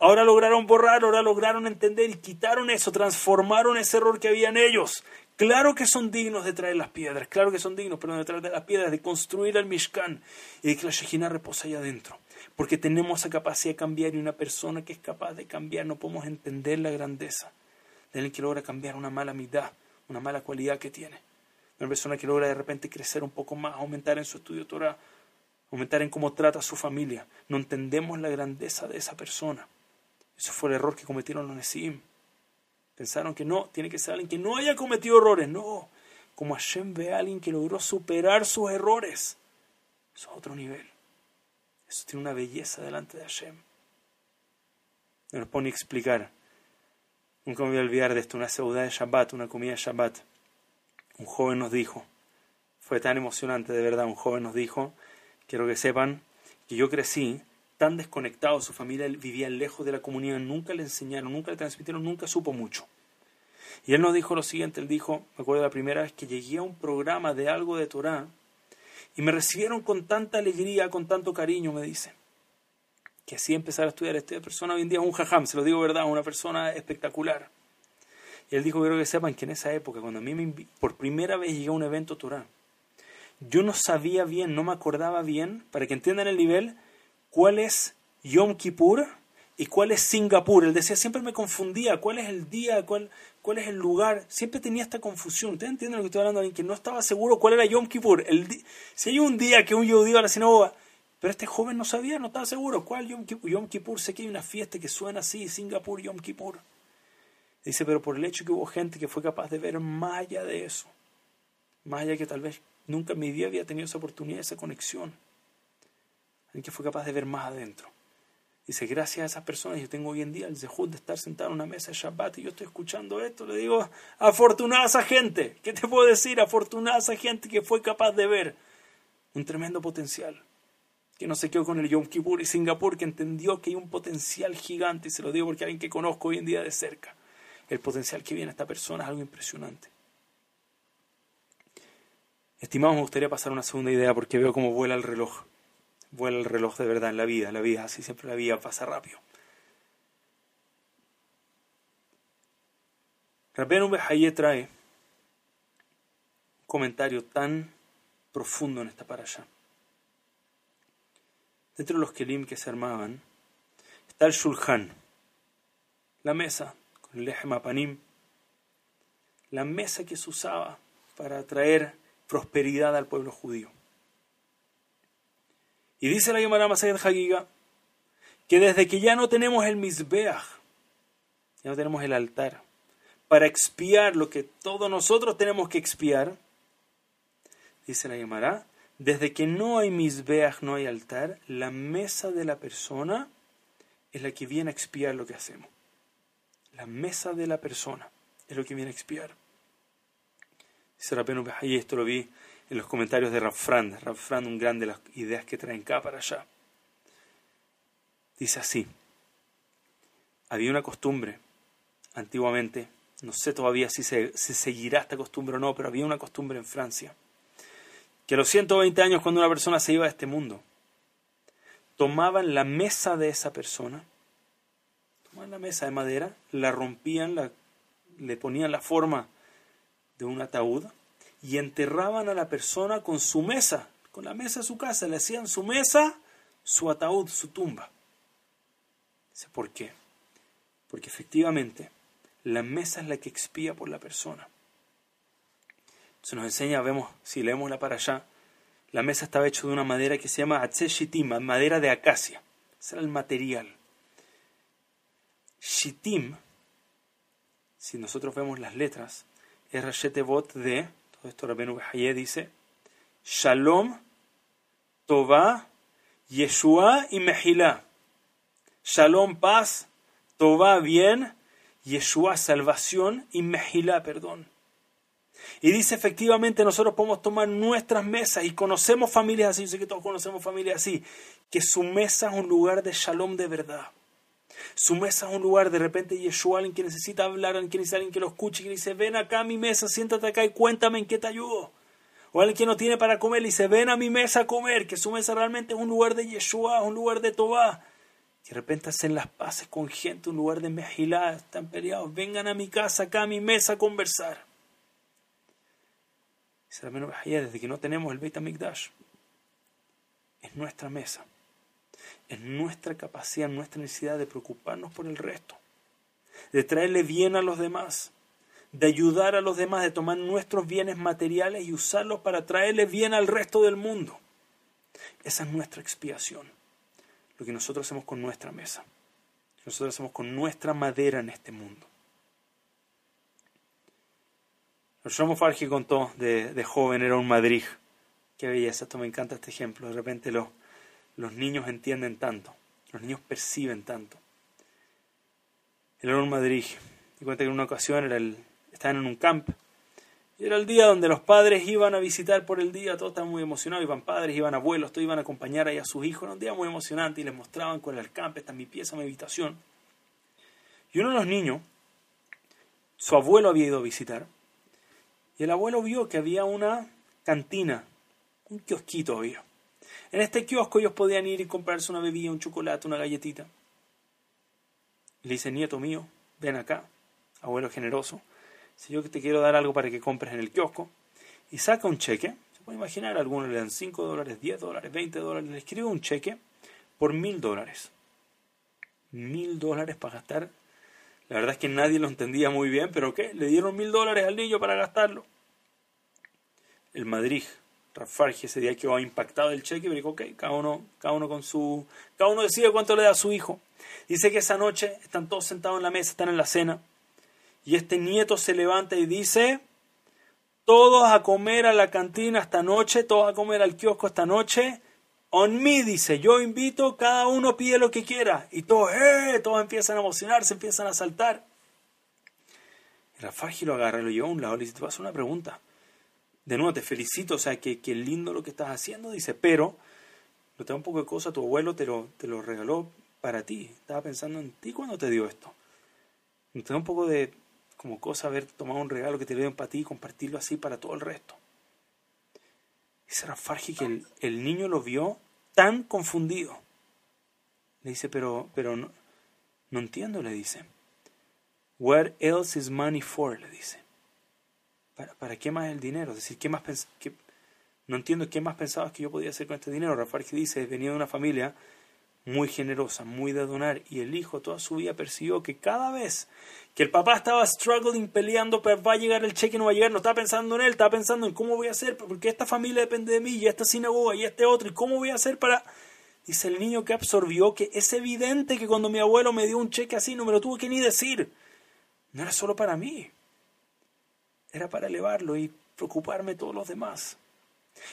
ahora lograron borrar, ahora lograron entender y quitaron eso, transformaron ese error que había en ellos. Claro que son dignos de traer las piedras, claro que son dignos, pero de las piedras, de construir el Mishkan y de que la Shekhinah reposa ahí adentro. Porque tenemos esa capacidad de cambiar y una persona que es capaz de cambiar no podemos entender la grandeza de alguien que logra cambiar una mala mitad, una mala cualidad que tiene. Una persona que logra de repente crecer un poco más, aumentar en su estudio Torah, aumentar en cómo trata a su familia. No entendemos la grandeza de esa persona. Eso fue el error que cometieron los Nesim. Pensaron que no, tiene que ser alguien que no haya cometido errores. No, como Hashem ve a alguien que logró superar sus errores. Eso es otro nivel. Eso tiene una belleza delante de Hashem. Me lo pone a explicar. Nunca me voy a olvidar de esto, una ciudad de Shabbat, una comida de Shabbat. Un joven nos dijo, fue tan emocionante de verdad, un joven nos dijo, quiero que sepan que yo crecí tan desconectado, su familia vivía lejos de la comunidad, nunca le enseñaron, nunca le transmitieron, nunca supo mucho. Y él nos dijo lo siguiente, él dijo, me acuerdo la primera vez que llegué a un programa de algo de Torah, y me recibieron con tanta alegría, con tanto cariño, me dice, que así empezar a estudiar. Esta persona hoy en día es un jajam, se lo digo verdad, una persona espectacular. Y él dijo, quiero que sepan que en esa época, cuando a mí por primera vez llegué a un evento Torah, yo no sabía bien, no me acordaba bien, para que entiendan el nivel, cuál es Yom Kippur y cuál es Singapur. Él decía, siempre me confundía, cuál es el día, cuál, cuál es el lugar. Siempre tenía esta confusión. ¿Ustedes entienden lo que estoy hablando? Alguien que no estaba seguro cuál era Yom Kippur. El si hay un día que un judío a la sinagoga, pero este joven no sabía, no estaba seguro. ¿Cuál Yom Kippur? Sé que hay una fiesta que suena así, Singapur, Yom Kippur. Dice, pero por el hecho que hubo gente que fue capaz de ver más allá de eso, más allá que tal vez nunca en mi vida había tenido esa oportunidad, esa conexión, alguien que fue capaz de ver más adentro. Dice, gracias a esas personas yo tengo hoy en día el zehut de estar sentado en una mesa de Shabbat y yo estoy escuchando esto, le digo, afortunada esa gente, ¿qué te puedo decir? Afortunada esa gente que fue capaz de ver un tremendo potencial que no se quedó con el Yom Kippur y Singapur, que entendió que hay un potencial gigante, y se lo digo porque alguien que conozco hoy en día de cerca. El potencial que viene a esta persona es algo impresionante. Estimados, me gustaría pasar una segunda idea porque veo cómo vuela el reloj. Vuela el reloj de verdad en la vida, la vida, así siempre la vida pasa rápido. Rabbeinu Behaye trae un comentario tan profundo en esta allá. Dentro de los kelim que se armaban está el shulchan, la mesa con el lejem apanim, la mesa que se usaba para traer prosperidad al pueblo judío. Y dice la Gemara Masayed Hagiga que desde que ya no tenemos el Mizbeach, ya no tenemos el altar, para expiar lo que todos nosotros tenemos que expiar, dice la Gemara, desde que no hay misbeach, no hay altar, la mesa de la persona es la que viene a expiar lo que hacemos. La mesa de la persona es lo que viene a expiar. Dice y esto lo vi en los comentarios de Rafran. Rafran, un gran de las ideas que traen acá para allá. Dice así: había una costumbre antiguamente, no sé todavía si se, seguirá esta costumbre o no, pero había una costumbre en Francia que a los 120 años cuando una persona se iba a este mundo, tomaban la mesa de esa persona, tomaban la mesa de madera, la rompían, la, le ponían la forma de un ataúd y enterraban a la persona con su mesa, con la mesa de su casa, le hacían su mesa su ataúd, su tumba. ¿Por qué? Porque efectivamente la mesa es la que expía por la persona. Se nos enseña, vemos, si leemos la para allá, la mesa estaba hecha de una madera que se llama Shitim, madera de acacia. Ese era el material. Shitim, si nosotros vemos las letras, es Rashetevot de, todo esto Rabenu Behaye dice, Shalom, Tová, Yeshua y Mejilá. Shalom, paz, Tová, bien, Yeshua, salvación y Mejilá, perdón. Y dice efectivamente nosotros podemos tomar nuestras mesas y conocemos familias así, yo sé que todos conocemos familias así, que su mesa es un lugar de shalom de verdad. Su mesa es un lugar de repente Yeshua, alguien que necesita hablar, alguien que necesita alguien que lo escuche, que dice, ven acá a mi mesa, siéntate acá y cuéntame en qué te ayudo. O alguien que no tiene para comer, le dice, ven a mi mesa a comer, que su mesa realmente es un lugar de Yeshua, un lugar de Tobá. De repente hacen las paces con gente, un lugar de Mejilá, están peleados, vengan a mi casa, acá a mi mesa a conversar. Desde que no tenemos el Beit HaMikdash, es nuestra mesa, es nuestra capacidad, nuestra necesidad de preocuparnos por el resto, de traerle bien a los demás, de ayudar a los demás, de tomar nuestros bienes materiales y usarlos para traerle bien al resto del mundo. Esa es nuestra expiación, lo que nosotros hacemos con nuestra mesa, lo que nosotros hacemos con nuestra madera en este mundo. Shlomo Fargi contó de, joven, era un Madrid. Qué belleza, esto me encanta este ejemplo. De repente los, los niños entienden tanto, los niños perciben tanto. Él era un Madrid. Y cuenta que en una ocasión era el, estaban en un camp. Y era el día donde los padres iban a visitar por el día, todos estaban muy emocionados, iban padres, iban abuelos, todos iban a acompañar ahí a sus hijos. Era un día muy emocionante y les mostraban cuál era el camp, esta es mi pieza, mi habitación. Y uno de los niños, su abuelo había ido a visitar, y el abuelo vio que había una cantina, un kiosquito había. En este kiosco ellos podían ir y comprarse una bebida, un chocolate, una galletita. le dice, nieto mío, ven acá, abuelo generoso. Si yo te quiero dar algo para que compres en el kiosco. Y saca un cheque. Se puede imaginar, algunos le dan 5 dólares, 10 dólares, 20 dólares. Le escribe un cheque por mil dólares. Mil dólares para gastar la verdad es que nadie lo entendía muy bien, pero ¿qué? Le dieron mil dólares al niño para gastarlo. El Madrid, Rafarge, ese día quedó impactado el cheque, pero dijo, ok, cada uno, cada uno con su... Cada uno decide cuánto le da a su hijo. Dice que esa noche están todos sentados en la mesa, están en la cena, y este nieto se levanta y dice, todos a comer a la cantina esta noche, todos a comer al kiosco esta noche, On me, dice, yo invito, cada uno pide lo que quiera. Y todos, ¡eh! Todos empiezan a emocionarse, empiezan a saltar. Y Rafaji lo agarra, lo lleva a un lado y le dice, te vas a una pregunta. De nuevo, te felicito, o sea, que, que lindo lo que estás haciendo. Dice, pero, no te da un poco de cosa, tu abuelo te lo, te lo regaló para ti. Estaba pensando en ti cuando te dio esto. No te da un poco de como cosa haber tomado un regalo que te dieron para ti y compartirlo así para todo el resto. Dice Rafarji que el, niño lo vio tan confundido. Le dice, pero, pero no, no entiendo, le dice. What else is money for? Le dice. ¿Para, para qué más el dinero? Es decir, ¿qué más qué, no entiendo qué más pensabas que yo podía hacer con este dinero. Rafarji dice, venía de una familia muy generosa, muy de donar, y el hijo toda su vida persiguió que cada vez que el papá estaba struggling, peleando, va a llegar el cheque, no va a llegar, no estaba pensando en él, estaba pensando en cómo voy a hacer, porque esta familia depende de mí, y esta sinagoga, y este otro, y cómo voy a hacer para... Dice el niño que absorbió que es evidente que cuando mi abuelo me dio un cheque así, no me lo tuve que ni decir. No era solo para mí, era para elevarlo y preocuparme todos los demás.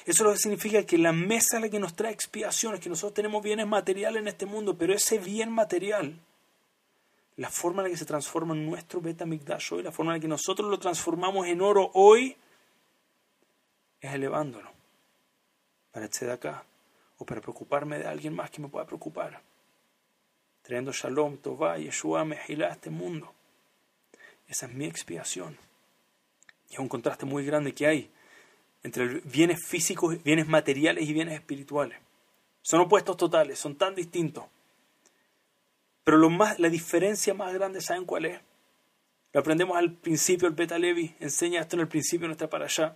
Eso lo que significa que la mesa es la que nos trae expiaciones, que nosotros tenemos bienes materiales en este mundo, pero ese bien material, la forma en la que se transforma en nuestro Betamigdash hoy, la forma en la que nosotros lo transformamos en oro hoy, es elevándolo para acá o para preocuparme de alguien más que me pueda preocupar. Trayendo Shalom, Tová, Yeshua, Mejilá a este mundo. Esa es mi expiación. Y es un contraste muy grande que hay entre bienes físicos, bienes materiales y bienes espirituales. Son opuestos totales, son tan distintos. Pero lo más, la diferencia más grande, ¿saben cuál es? Lo aprendemos al principio, el Beta Levi enseña esto en el principio de nuestra para allá.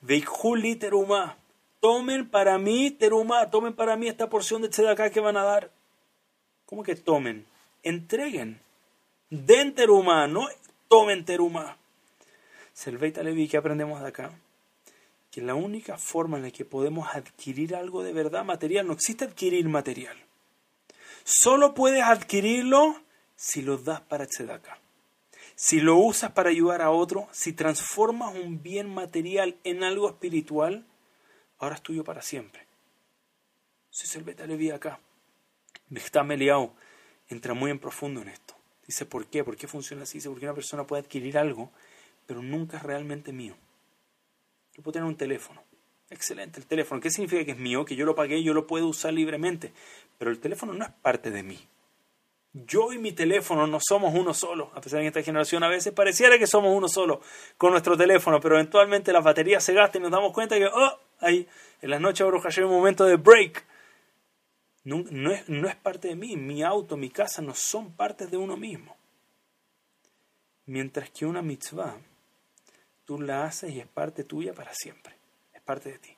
Veikhu literuma, tomen para mí, teruma, tomen para mí esta porción de acá que van a dar. ¿Cómo que tomen? Entreguen. Den teruma, no tomen teruma. Selveita Levi, ¿qué aprendemos de acá? Que la única forma en la que podemos adquirir algo de verdad material, no existe adquirir material. Solo puedes adquirirlo si lo das para tzedakah. Si lo usas para ayudar a otro, si transformas un bien material en algo espiritual, ahora es tuyo para siempre. Si es el Betalevi acá. Meliao entra muy en profundo en esto. Dice, ¿por qué? ¿Por qué funciona así? Dice, porque una persona puede adquirir algo, pero nunca es realmente mío. Yo puedo tener un teléfono. Excelente, el teléfono. ¿Qué significa que es mío? Que yo lo pagué yo lo puedo usar libremente. Pero el teléfono no es parte de mí. Yo y mi teléfono no somos uno solo. A pesar de que esta generación a veces pareciera que somos uno solo con nuestro teléfono, pero eventualmente las baterías se gastan y nos damos cuenta que, oh, ahí, en las noches hay un momento de break. No, no, es, no es parte de mí. Mi auto, mi casa no son partes de uno mismo. Mientras que una mitzvah, tú la haces y es parte tuya para siempre. Es parte de ti.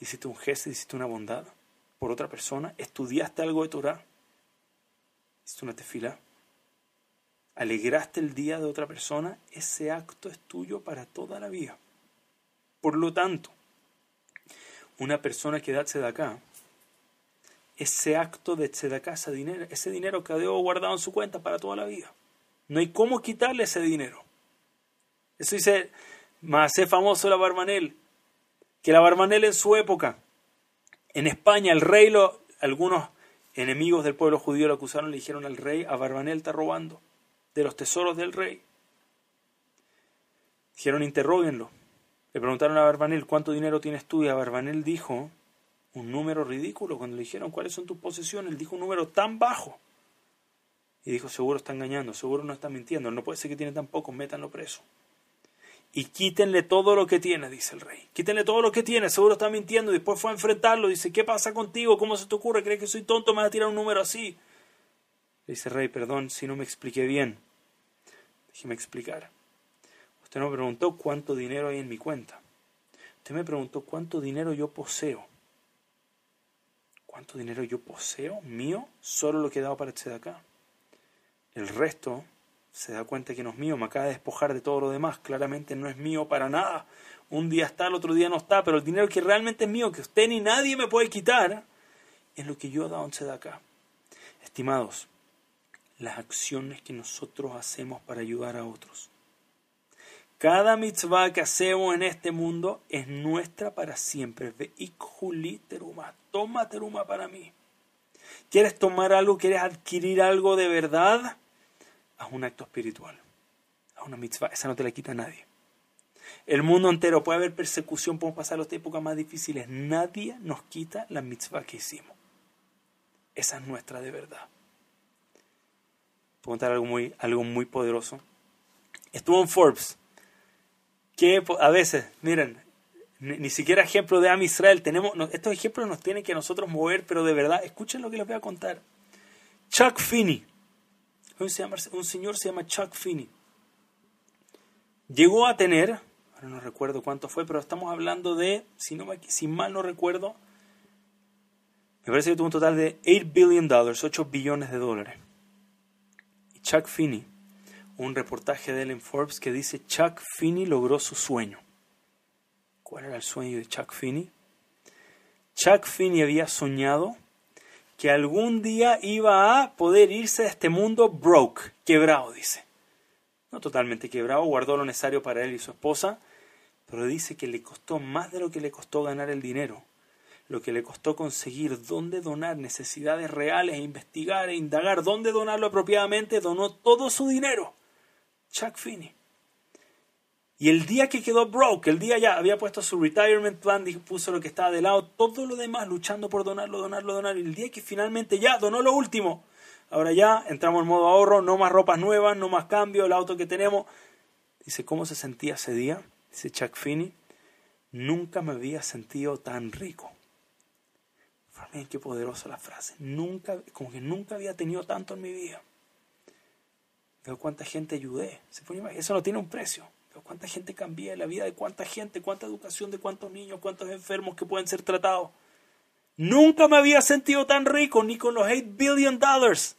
Hiciste un gesto, hiciste una bondad por otra persona, estudiaste algo de Torah hiciste una tefila, alegraste el día de otra persona, ese acto es tuyo para toda la vida. Por lo tanto, una persona que da acá ese acto de tzedaká, ese dinero, ese dinero quedó guardado en su cuenta para toda la vida. No hay cómo quitarle ese dinero. Eso dice más famoso la Barmanel, que la Barmanel en su época, en España, el rey, lo, algunos enemigos del pueblo judío lo acusaron, le dijeron al rey, a Barbanel está robando de los tesoros del rey. Dijeron, interróguenlo. Le preguntaron a Barbanel, ¿cuánto dinero tienes tú? Y a Barbanel dijo un número ridículo. Cuando le dijeron, ¿cuáles son tus posesiones? Él dijo un número tan bajo. Y dijo, seguro está engañando, seguro no está mintiendo. No puede ser que tiene tan poco, métanlo preso y quítenle todo lo que tiene, dice el rey. Quítenle todo lo que tiene, seguro está mintiendo. Después fue a enfrentarlo, dice, ¿qué pasa contigo? ¿Cómo se te ocurre? ¿Crees que soy tonto? ¿Me vas a tirar un número así? Le dice, rey, perdón si no me expliqué bien. Déjeme explicar. Usted no me preguntó cuánto dinero hay en mi cuenta. Usted me preguntó cuánto dinero yo poseo. ¿Cuánto dinero yo poseo? Mío, solo lo que he dado para este de acá. El resto se da cuenta que no es mío, me acaba de despojar de todo lo demás, claramente no es mío para nada. Un día está, el otro día no está, pero el dinero que realmente es mío, que usted ni nadie me puede quitar, es lo que yo he dado en acá. Estimados, las acciones que nosotros hacemos para ayudar a otros. Cada mitzvah que hacemos en este mundo es nuestra para siempre. teruma. Toma teruma para mí. ¿Quieres tomar algo? ¿Quieres adquirir algo de verdad? Haz un acto espiritual, haz una mitzvah, esa no te la quita nadie. El mundo entero puede haber persecución, podemos pasar las épocas más difíciles, nadie nos quita la mitzvah que hicimos. Esa es nuestra de verdad. Puedo contar algo muy, algo muy poderoso. Estuvo en Forbes, que a veces, miren, ni, siquiera ejemplo de Am Israel tenemos, estos ejemplos nos tienen que nosotros mover, pero de verdad, escuchen lo que les voy a contar. Chuck Finney, un, señor se llama Chuck Finney. Llegó a tener, ahora no recuerdo cuánto fue, pero estamos hablando de, si, no, mal no recuerdo, me parece que tuvo un total de 8 billion dollars, 8 billones de dólares. Y Chuck Finney, un reportaje de él en Forbes que dice Chuck Finney logró su sueño. ¿Cuál era el sueño de Chuck Finney? Chuck Finney había soñado que algún día iba a poder irse de este mundo broke, quebrado, dice. No totalmente quebrado, guardó lo necesario para él y su esposa, pero dice que le costó más de lo que le costó ganar el dinero, lo que le costó conseguir dónde donar necesidades reales, investigar e indagar dónde donarlo apropiadamente, donó todo su dinero. Chuck Finney. Y el día que quedó broke, el día ya había puesto su retirement plan, puso lo que estaba de lado, todo lo demás luchando por donarlo, donarlo, donarlo. El día que finalmente ya donó lo último, ahora ya entramos en modo ahorro, no más ropas nuevas, no más cambio, el auto que tenemos. Dice, ¿cómo se sentía ese día? Dice Chuck Finney, nunca me había sentido tan rico. Miren qué poderosa la frase. Nunca, como que nunca había tenido tanto en mi vida. Veo cuánta gente ayudé. Eso no tiene un precio Cuánta gente cambia la vida de cuánta gente, cuánta educación de cuántos niños, cuántos enfermos que pueden ser tratados. Nunca me había sentido tan rico, ni con los 8 billion dollars.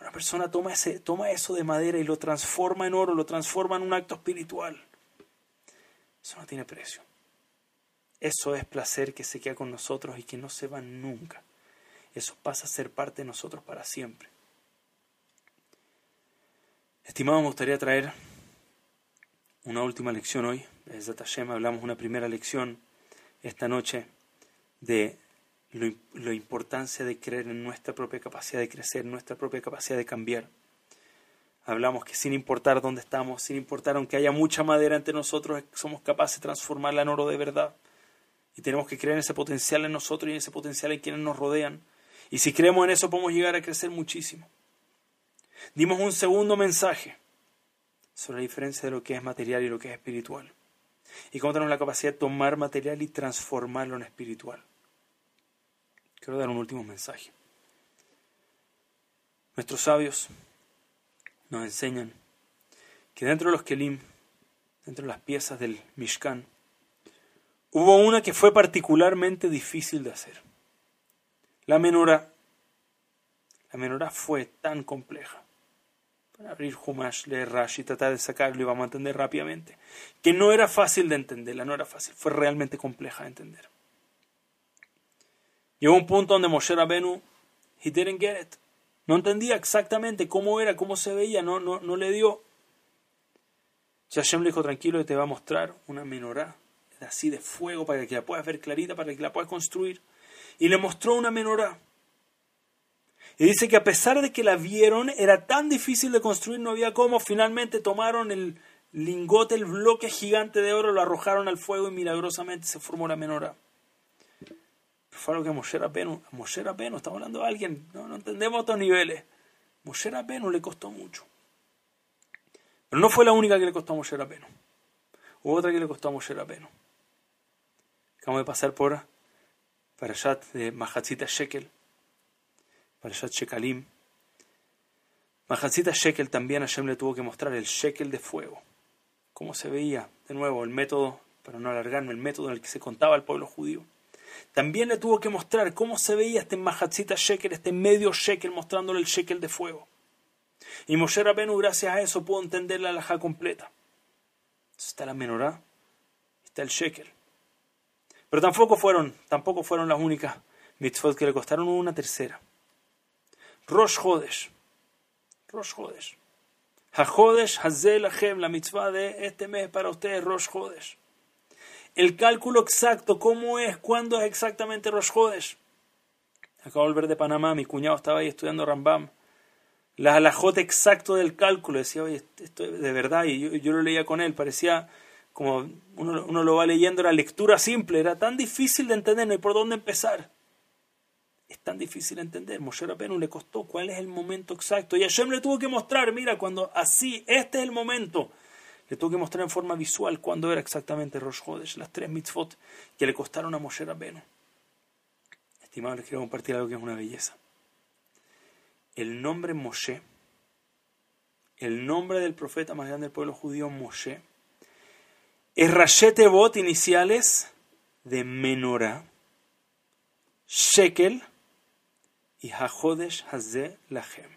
Una persona toma, ese, toma eso de madera y lo transforma en oro, lo transforma en un acto espiritual. Eso no tiene precio. Eso es placer que se queda con nosotros y que no se va nunca. Eso pasa a ser parte de nosotros para siempre. Estimado, me gustaría traer una última lección hoy. Tashem hablamos una primera lección esta noche de la importancia de creer en nuestra propia capacidad de crecer, nuestra propia capacidad de cambiar. Hablamos que sin importar dónde estamos, sin importar aunque haya mucha madera entre nosotros, somos capaces de transformarla en oro de verdad. Y tenemos que creer en ese potencial en nosotros y en ese potencial en quienes nos rodean. Y si creemos en eso podemos llegar a crecer muchísimo. Dimos un segundo mensaje sobre la diferencia de lo que es material y lo que es espiritual. Y cómo tenemos la capacidad de tomar material y transformarlo en espiritual. Quiero dar un último mensaje. Nuestros sabios nos enseñan que dentro de los Kelim, dentro de las piezas del Mishkan, hubo una que fue particularmente difícil de hacer. La menorá. La menorá fue tan compleja. Abrir Humash, leer Rashi, tratar de sacarlo y vamos a entender rápidamente. Que no era fácil de entenderla, no era fácil, fue realmente compleja de entender. Llegó un punto donde Moshe Rabenu, he didn't get it. No entendía exactamente cómo era, cómo se veía, no, no, no le dio. Hashem le dijo, tranquilo, te va a mostrar una menorá así de fuego para que la puedas ver clarita, para que la puedas construir. Y le mostró una menorá. Y dice que a pesar de que la vieron, era tan difícil de construir, no había cómo. Finalmente tomaron el lingote, el bloque gigante de oro, lo arrojaron al fuego y milagrosamente se formó la menorá fue algo que Moshe Rabbeinu, a Moshe Rabbeinu, estamos hablando de alguien, no, no entendemos otros niveles. Moshe Rabbeinu le costó mucho. Pero no fue la única que le costó a Moshe Rabbeinu. Hubo otra que le costó a Moshe Rabbeinu. Acabamos de pasar por Parashat de Mahatzita Shekel, Parashat Shekalim. Mahatzita Shekel también Hashem le tuvo que mostrar el Shekel de fuego. Cómo se veía, de nuevo, el método, para no alargarme, el método en el que se contaba al pueblo judío. También le tuvo que mostrar cómo se veía este Mahatzita Shekel, este medio Shekel, mostrándole el Shekel de fuego. Y Moshe Rabenu, gracias a eso, pudo entender la alhaja completa. está la menorá, está el Shekel. Pero tampoco fueron, tampoco fueron las únicas mitzvot que le costaron una tercera. Rosh Hodesh. Rosh Hodesh. HaHodesh Hazel la mitzvah de este mes para ustedes, Rosh Hodesh el cálculo exacto, cómo es, cuándo es exactamente Rosh Hodesh. Acabo de volver de Panamá, mi cuñado estaba ahí estudiando Rambam. La alajote exacto del cálculo, decía, oye, esto es de verdad, y yo, lo leía con él, parecía como uno, uno, lo va leyendo, era lectura simple, era tan difícil de entender, no hay por dónde empezar. Es tan difícil de entender. Moshe Rabbeinu le costó cuál es el momento exacto. Y Hashem le tuvo que mostrar, mira, cuando así, este es el momento le tuvo que mostrar en forma visual cuándo era exactamente Rosh Hodesh, las tres mitzvot que le costaron a Moshe Rabbeinu. Estimados, les quiero compartir algo que es una belleza. El nombre Moshe, el nombre del profeta más grande del pueblo judío, Moshe, es Rashete Bot iniciales de Menorah, Shekel y Hajodesh Hazeh Lachem.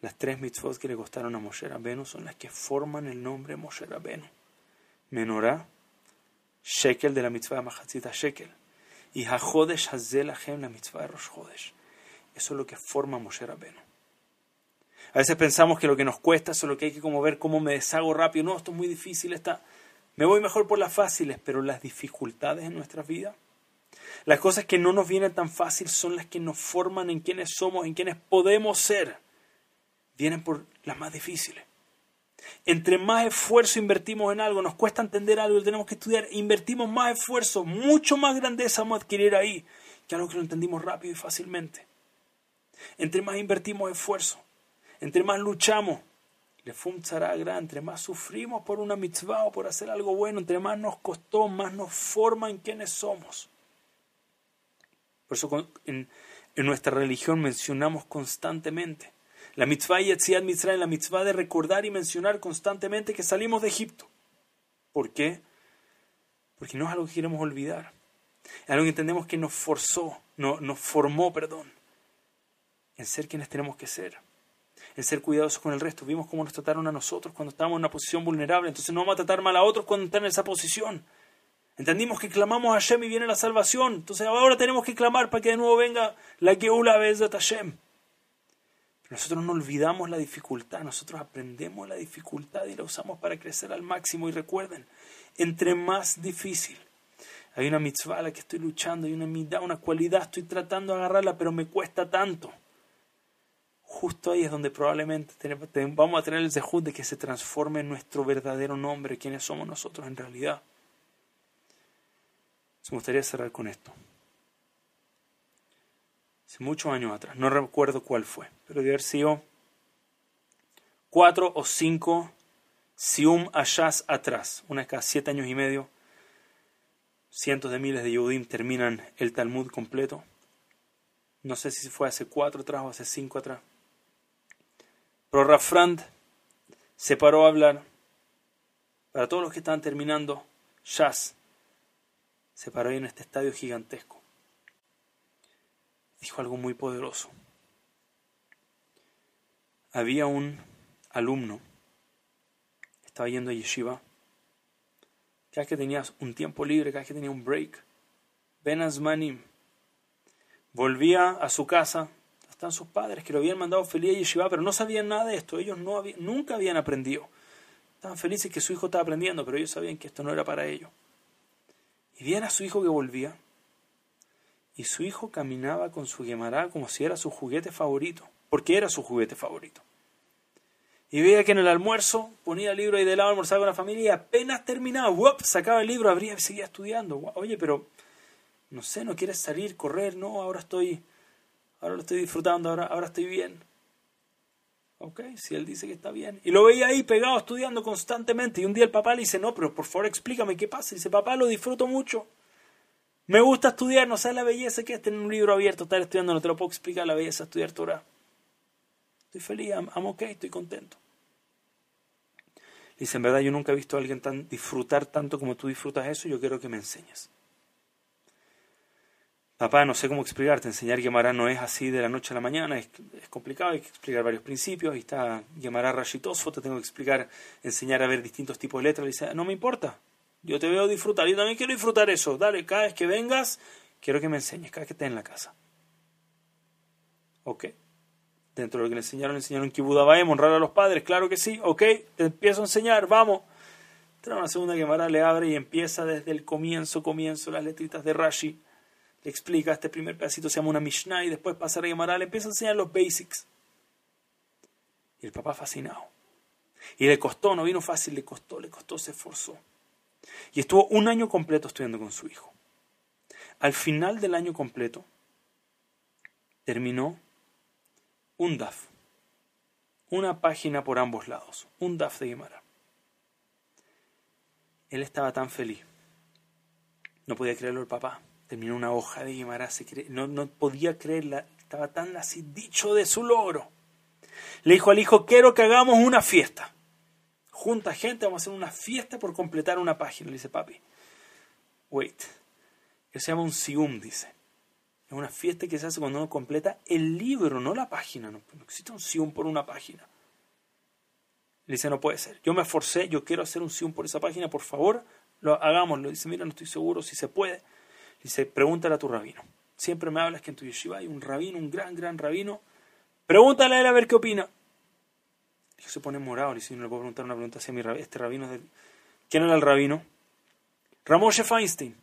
Las tres mitzvot que le costaron a Moshe Rabbeinu son las que forman el nombre Moshe Rabbeinu. Menorá, Shekel de la mitzvah de Mahatzita Shekel. Y Hajodesh Hazel la mitzvah de Rosh Hodesh. Eso es lo que forma Moshe Rabbeinu. A veces pensamos que lo que nos cuesta es lo que hay que como ver cómo me deshago rápido. No, esto es muy difícil. Está... Me voy mejor por las fáciles, pero las dificultades en nuestra vida, las cosas que no nos vienen tan fácil son las que nos forman en quienes somos, en quienes podemos ser vienen por las más difíciles. Entre más esfuerzo invertimos en algo, nos cuesta entender algo, tenemos que estudiar, invertimos más esfuerzo, mucho más grandeza vamos a adquirir ahí que algo que lo entendimos rápido y fácilmente. Entre más invertimos esfuerzo, entre más luchamos, le gran, entre más sufrimos por una mitzvah o por hacer algo bueno, entre más nos costó, más nos forma en quienes somos. Por eso en, nuestra religión mencionamos constantemente La mitzvah Yetziat Mitzrayim, la mitzvah de recordar y mencionar constantemente que salimos de Egipto. ¿Por qué? Porque no es algo que queremos olvidar. Es algo que entendemos que nos forzó, no, nos formó, perdón, en ser quienes tenemos que ser, en ser cuidadosos con el resto. Vimos cómo nos trataron a nosotros cuando estábamos en una posición vulnerable, entonces no vamos a tratar mal a otros cuando están en esa posición. Entendimos que clamamos a Hashem y viene la salvación, entonces ahora tenemos que clamar para que de nuevo venga la Geula vez de Hashem. Nosotros no olvidamos la dificultad, nosotros aprendemos la dificultad y la usamos para crecer al máximo. Y recuerden, entre más difícil, hay una mitzvah la que estoy luchando, hay una mitad, una cualidad, estoy tratando de agarrarla, pero me cuesta tanto. Justo ahí es donde probablemente vamos a tener el zehut de que se transforme en nuestro verdadero nombre, quienes somos nosotros en realidad. Me gustaría cerrar con esto. Hace muchos años atrás, no recuerdo cuál fue, pero debe haber sido cuatro o cinco Sium Ashas atrás, una cada siete años y medio cientos de miles de Yehudim terminan el Talmud completo. No sé si fue hace cuatro atrás o hace cinco atrás. Pero Rafrand se paró a hablar para todos los que estaban terminando Shas. Se paró en este estadio gigantesco. Dijo algo muy poderoso. Había un alumno, estaba yendo a Yeshiva, cada vez que tenías un tiempo libre, cada vez que tenía un break. Ben Asmanim volvía a su casa, están sus padres que lo habían mandado feliz a Yeshiva, pero no sabían nada de esto, ellos no nunca habían aprendido. Estaban felices que su hijo estaba aprendiendo, pero ellos sabían que esto no era para ellos. Y viene a su hijo que volvía, y su hijo caminaba con su Gemara como si era su juguete favorito, porque era su juguete favorito. Y veía que en el almuerzo ponía el libro ahí de lado, almorzaba con la familia y apenas terminaba, ¡wop! sacaba el libro, abría y seguía estudiando. Oye, pero no sé, no quieres salir, correr, no, ahora estoy, ahora lo estoy disfrutando, ahora, ahora estoy bien. Ok, si él dice que está bien. Y lo veía ahí pegado estudiando constantemente. Y un día el papá le dice, no, pero por favor explícame qué pasa. Y dice, papá, lo disfruto mucho. Me gusta estudiar, no sé la belleza que es tener un libro abierto, estar estudiando, no te lo puedo explicar la belleza de estudiar Torah. Estoy feliz, I'm, okay, estoy contento. Dice, en verdad yo nunca he visto a alguien tan, disfrutar tanto como tú disfrutas eso, yo quiero que me enseñes. Papá, no sé cómo explicarte, enseñar Gemara no es así de la noche a la mañana, es, complicado, hay que explicar varios principios, ahí está Gemara Rashitoso, te tengo que explicar, enseñar a ver distintos tipos de letras, no me importa, yo te veo disfrutar, yo también quiero disfrutar eso, dale, cada vez que vengas, quiero que me enseñes, cada vez que estés en la casa. Ok. Dentro de lo que le enseñaron, le enseñaron Buda honrar a los padres, claro que sí, ok, te empiezo a enseñar, vamos. Trae una segunda Gemara, le abre y empieza desde el comienzo, comienzo, las letritas de Rashi. Explica, este primer pedacito se llama una Mishnah y después pasa a Gemara, le empieza a enseñar los basics. Y el papá fascinado. Y le costó, no vino fácil, le costó, le costó, se esforzó. Y estuvo un año completo estudiando con su hijo. Al final del año completo, terminó un DAF. Una página por ambos lados. Un DAF de Guimara. Él estaba tan feliz. No podía creerlo el papá. Terminó una hoja de Guimara. No, no podía creerla. Estaba tan así dicho de su logro. Le dijo al hijo, quiero que hagamos una fiesta. Junta gente, vamos a hacer una fiesta por completar una página. Le dice, papi, wait. Eso se llama un sium, dice. Es una fiesta que se hace cuando uno completa el libro, no la página. No, existe un sium por una página. Le dice, no puede ser. Yo me esforcé, yo quiero hacer un sium por esa página, por favor, lo hagámoslo. Dice, mira, no estoy seguro si se puede. Dice, pregúntale a tu rabino. Siempre me hablas que en tu yeshiva hay un rabino, un gran, gran rabino. Pregúntale a él a ver qué opina. Dijo, se pone morado. Le dice, no le puedo preguntar una pregunta hacia mi rabino. Este rabino es. ¿Quién era el rabino? Ramoshe Feinstein.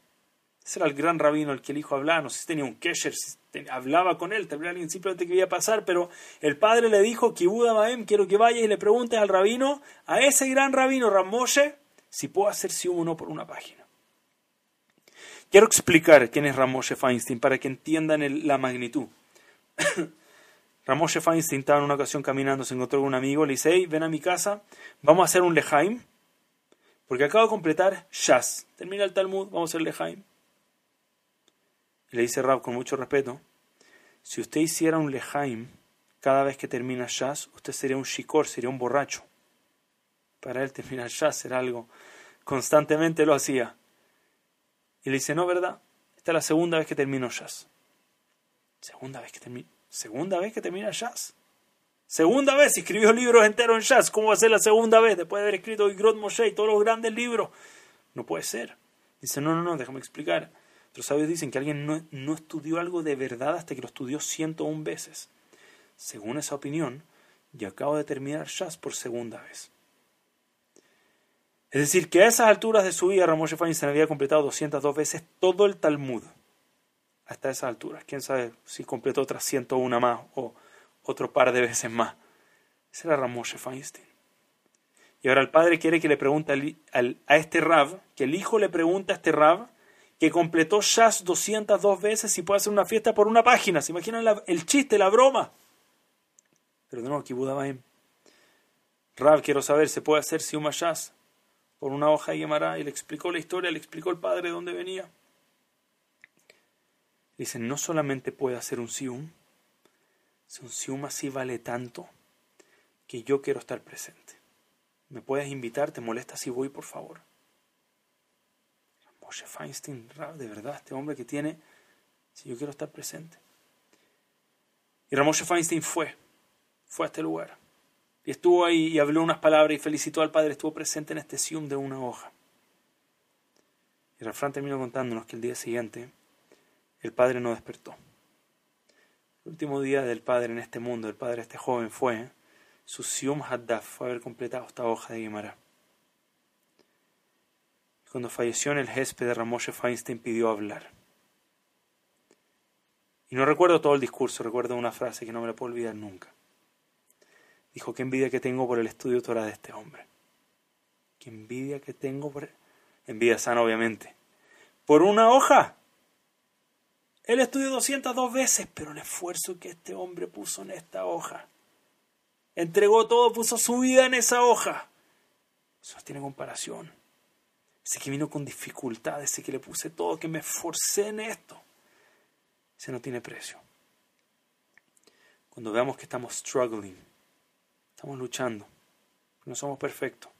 Ese era el gran rabino al que el hijo hablaba, no sé si tenía un kesher, si hablaba con él, tal alguien simplemente quería pasar, pero el padre le dijo, Kibuda Baem, quiero que vayas y le preguntes al rabino, a ese gran rabino Ramoshe, si puedo hacer si uno por una página. Quiero explicar quién es Ramoshe Feinstein para que entiendan la magnitud. Ramoshe Feinstein estaba en una ocasión caminando, se encontró con un amigo, le dice, ven a mi casa, vamos a hacer un lejaim, porque acabo de completar Shas. Termina el Talmud, vamos a hacer lejaim le dice Rab con mucho respeto, si usted hiciera un lejaim cada vez que termina Shas, usted sería un shikor, sería un borracho. Para él terminar Shas era algo, constantemente lo hacía. Y le dice, no, ¿verdad? Esta es la segunda vez que termino Shas. Segunda vez que termina, segunda vez que termina Shas. Segunda vez, escribió libros enteros en Shas. ¿Cómo va a ser la segunda vez después de haber escrito Igrot Moshe y todos los grandes libros? No puede ser. Dice, no, no, no, déjame explicar. Los sabios dicen que alguien no, no estudió algo de verdad hasta que lo estudió 101 veces. Según esa opinión, yo acabo de terminar Shas por segunda vez. Es decir, que a esas alturas de su vida Ramón Feinstein había completado 202 veces todo el Talmud. Hasta esas alturas. Quién sabe si completó otras 101 más o otro par de veces más. Ese era Ramón Feinstein. Y ahora el padre quiere que le pregunte a este Rav, que el hijo le pregunte a este Rav, que completó Shas 202 veces si puede hacer una fiesta por una página. ¿Se imaginan el chiste, la broma? Pero de nuevo, aquí Budabaim. Rab, quiero saber, ¿se puede hacer si un Shas por una hoja de Gemara? Y le explicó la historia, le explicó el padre de dónde venía. Dice, no solamente puede hacer un sium, si un sium así vale tanto que yo quiero estar presente. ¿Me puedes invitar? ¿Te molesta si voy, por favor? Moshe Feinstein, de verdad, este hombre que tiene, si yo quiero estar presente. Y Ramoshe Feinstein fue, fue a este lugar. Y estuvo ahí y habló unas palabras y felicitó al padre, estuvo presente en este sium de una hoja. Y Rafran terminó contándonos que el día siguiente el padre no despertó. El último día del padre en este mundo, el padre este joven fue su sium haddaf, fue haber completado esta hoja de Guimara. Cuando falleció en el de Ramoshe Feinstein pidió hablar. Y no recuerdo todo el discurso, recuerdo una frase que no me la puedo olvidar nunca. Dijo, qué envidia que tengo por el estudio Torah de este hombre. Qué envidia que tengo por... Envidia sana, obviamente. Por una hoja. Él estudió 202 veces, pero el esfuerzo que este hombre puso en esta hoja. Entregó todo, puso su vida en esa hoja. Eso tiene comparación. Ese que vino con dificultad, ese que le puse todo, que me esforcé en esto. Ese no tiene precio. Cuando veamos que estamos struggling, estamos luchando, no somos perfectos,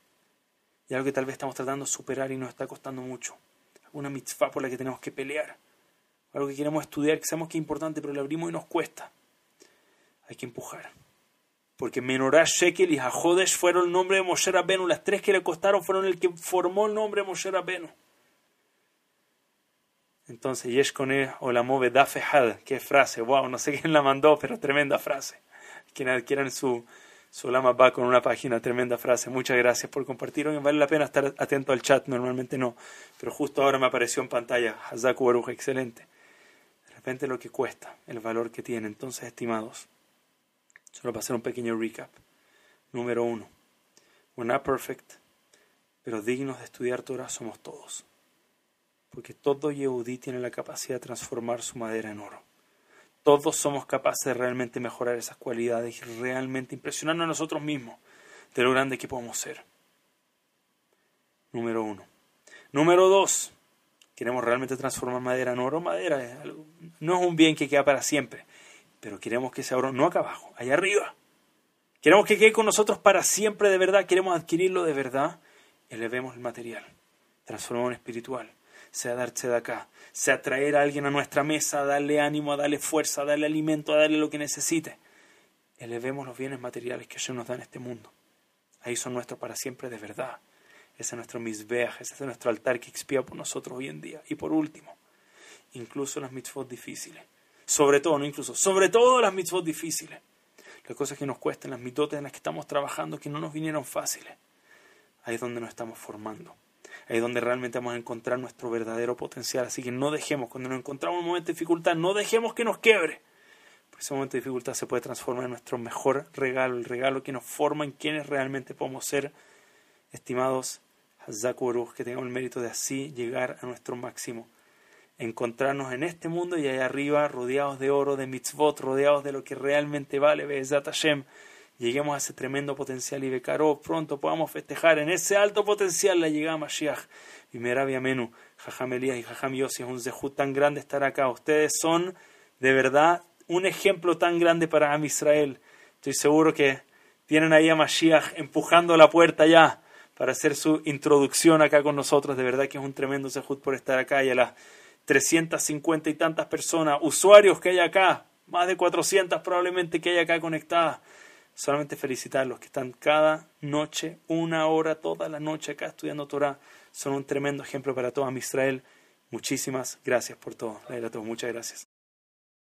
y algo que tal vez estamos tratando de superar y nos está costando mucho, alguna mitzvah por la que tenemos que pelear, algo que queremos estudiar, que sabemos que es importante, pero lo abrimos y nos cuesta, hay que empujar porque Menorah, Shekel y Hajodesh fueron el nombre de Moshe Rabbeinu. Las tres que le costaron fueron el que formó el nombre de Moshe Rabbeinu. Entonces, Yeshkone Olamove Dafehad, qué frase, wow, no sé quién la mandó, pero tremenda frase. Quien adquieran su, su Lama va con una página, tremenda frase. Muchas gracias por compartir. vale la pena estar atento al chat, normalmente no, pero justo ahora me apareció en pantalla. Hazaku Baruch, excelente. De repente lo que cuesta, el valor que tiene. Entonces, estimados, Solo para hacer un pequeño recap. Número uno. We're not perfect, pero dignos de estudiar Torah somos todos. Porque todo Yehudí tiene la capacidad de transformar su madera en oro. Todos somos capaces de realmente mejorar esas cualidades y realmente impresionarnos a nosotros mismos de lo grande que podemos ser. Número uno. Número dos. Queremos realmente transformar madera en oro. Madera no es un bien que queda para siempre pero queremos que ese oro no acá abajo, allá arriba. Queremos que quede con nosotros para siempre de verdad, queremos adquirirlo de verdad, elevemos el material, transformamos en espiritual, sea de acá, sea traer a alguien a nuestra mesa, darle ánimo, darle fuerza, darle alimento, darle lo que necesite. Elevemos los bienes materiales que Dios nos da en este mundo. Ahí son nuestros para siempre de verdad. Ese es nuestro misbeaj, ese es nuestro altar que expía por nosotros hoy en día. Y por último, incluso las mitzvot difíciles sobre todo, no incluso, sobre todo las mitzvot difíciles. Las cosas que nos cuestan, las mitotes en las que estamos trabajando, que no nos vinieron fáciles. Ahí es donde nos estamos formando. Es donde realmente vamos a encontrar nuestro verdadero potencial. Así que no dejemos, cuando nos encontramos en un momento de dificultad, no dejemos que nos quiebre. Porque ese momento de dificultad se puede transformar en nuestro mejor regalo, el regalo que nos forma en quienes realmente podemos ser, estimados Hazaku que tengamos el mérito de así llegar a nuestro máximo encontrarnos en este mundo y allá arriba, rodeados de oro, de mitzvot, rodeados de lo que realmente vale, Be'ezat Hashem, lleguemos a ese tremendo potencial y Bekarov, pronto podamos festejar en ese alto potencial la llegada a Mashiach. Y Merabi Amenu, Jajam Elías y Jajam Yossi, es un zehut tan grande estar acá. Ustedes son de verdad un ejemplo tan grande para Am Israel. Estoy seguro que tienen ahí a Mashiach empujando la puerta ya para hacer su introducción acá con nosotros. De verdad que es un tremendo sejud por estar acá y a las 350 y tantas personas, usuarios que hay acá, más de 400 probablemente que hay acá conectadas. Solamente felicitarlos que están cada noche, una hora, toda la noche acá estudiando Torah. Son un tremendo ejemplo para todo Israel. Muchísimas gracias por todo. Muchas gracias.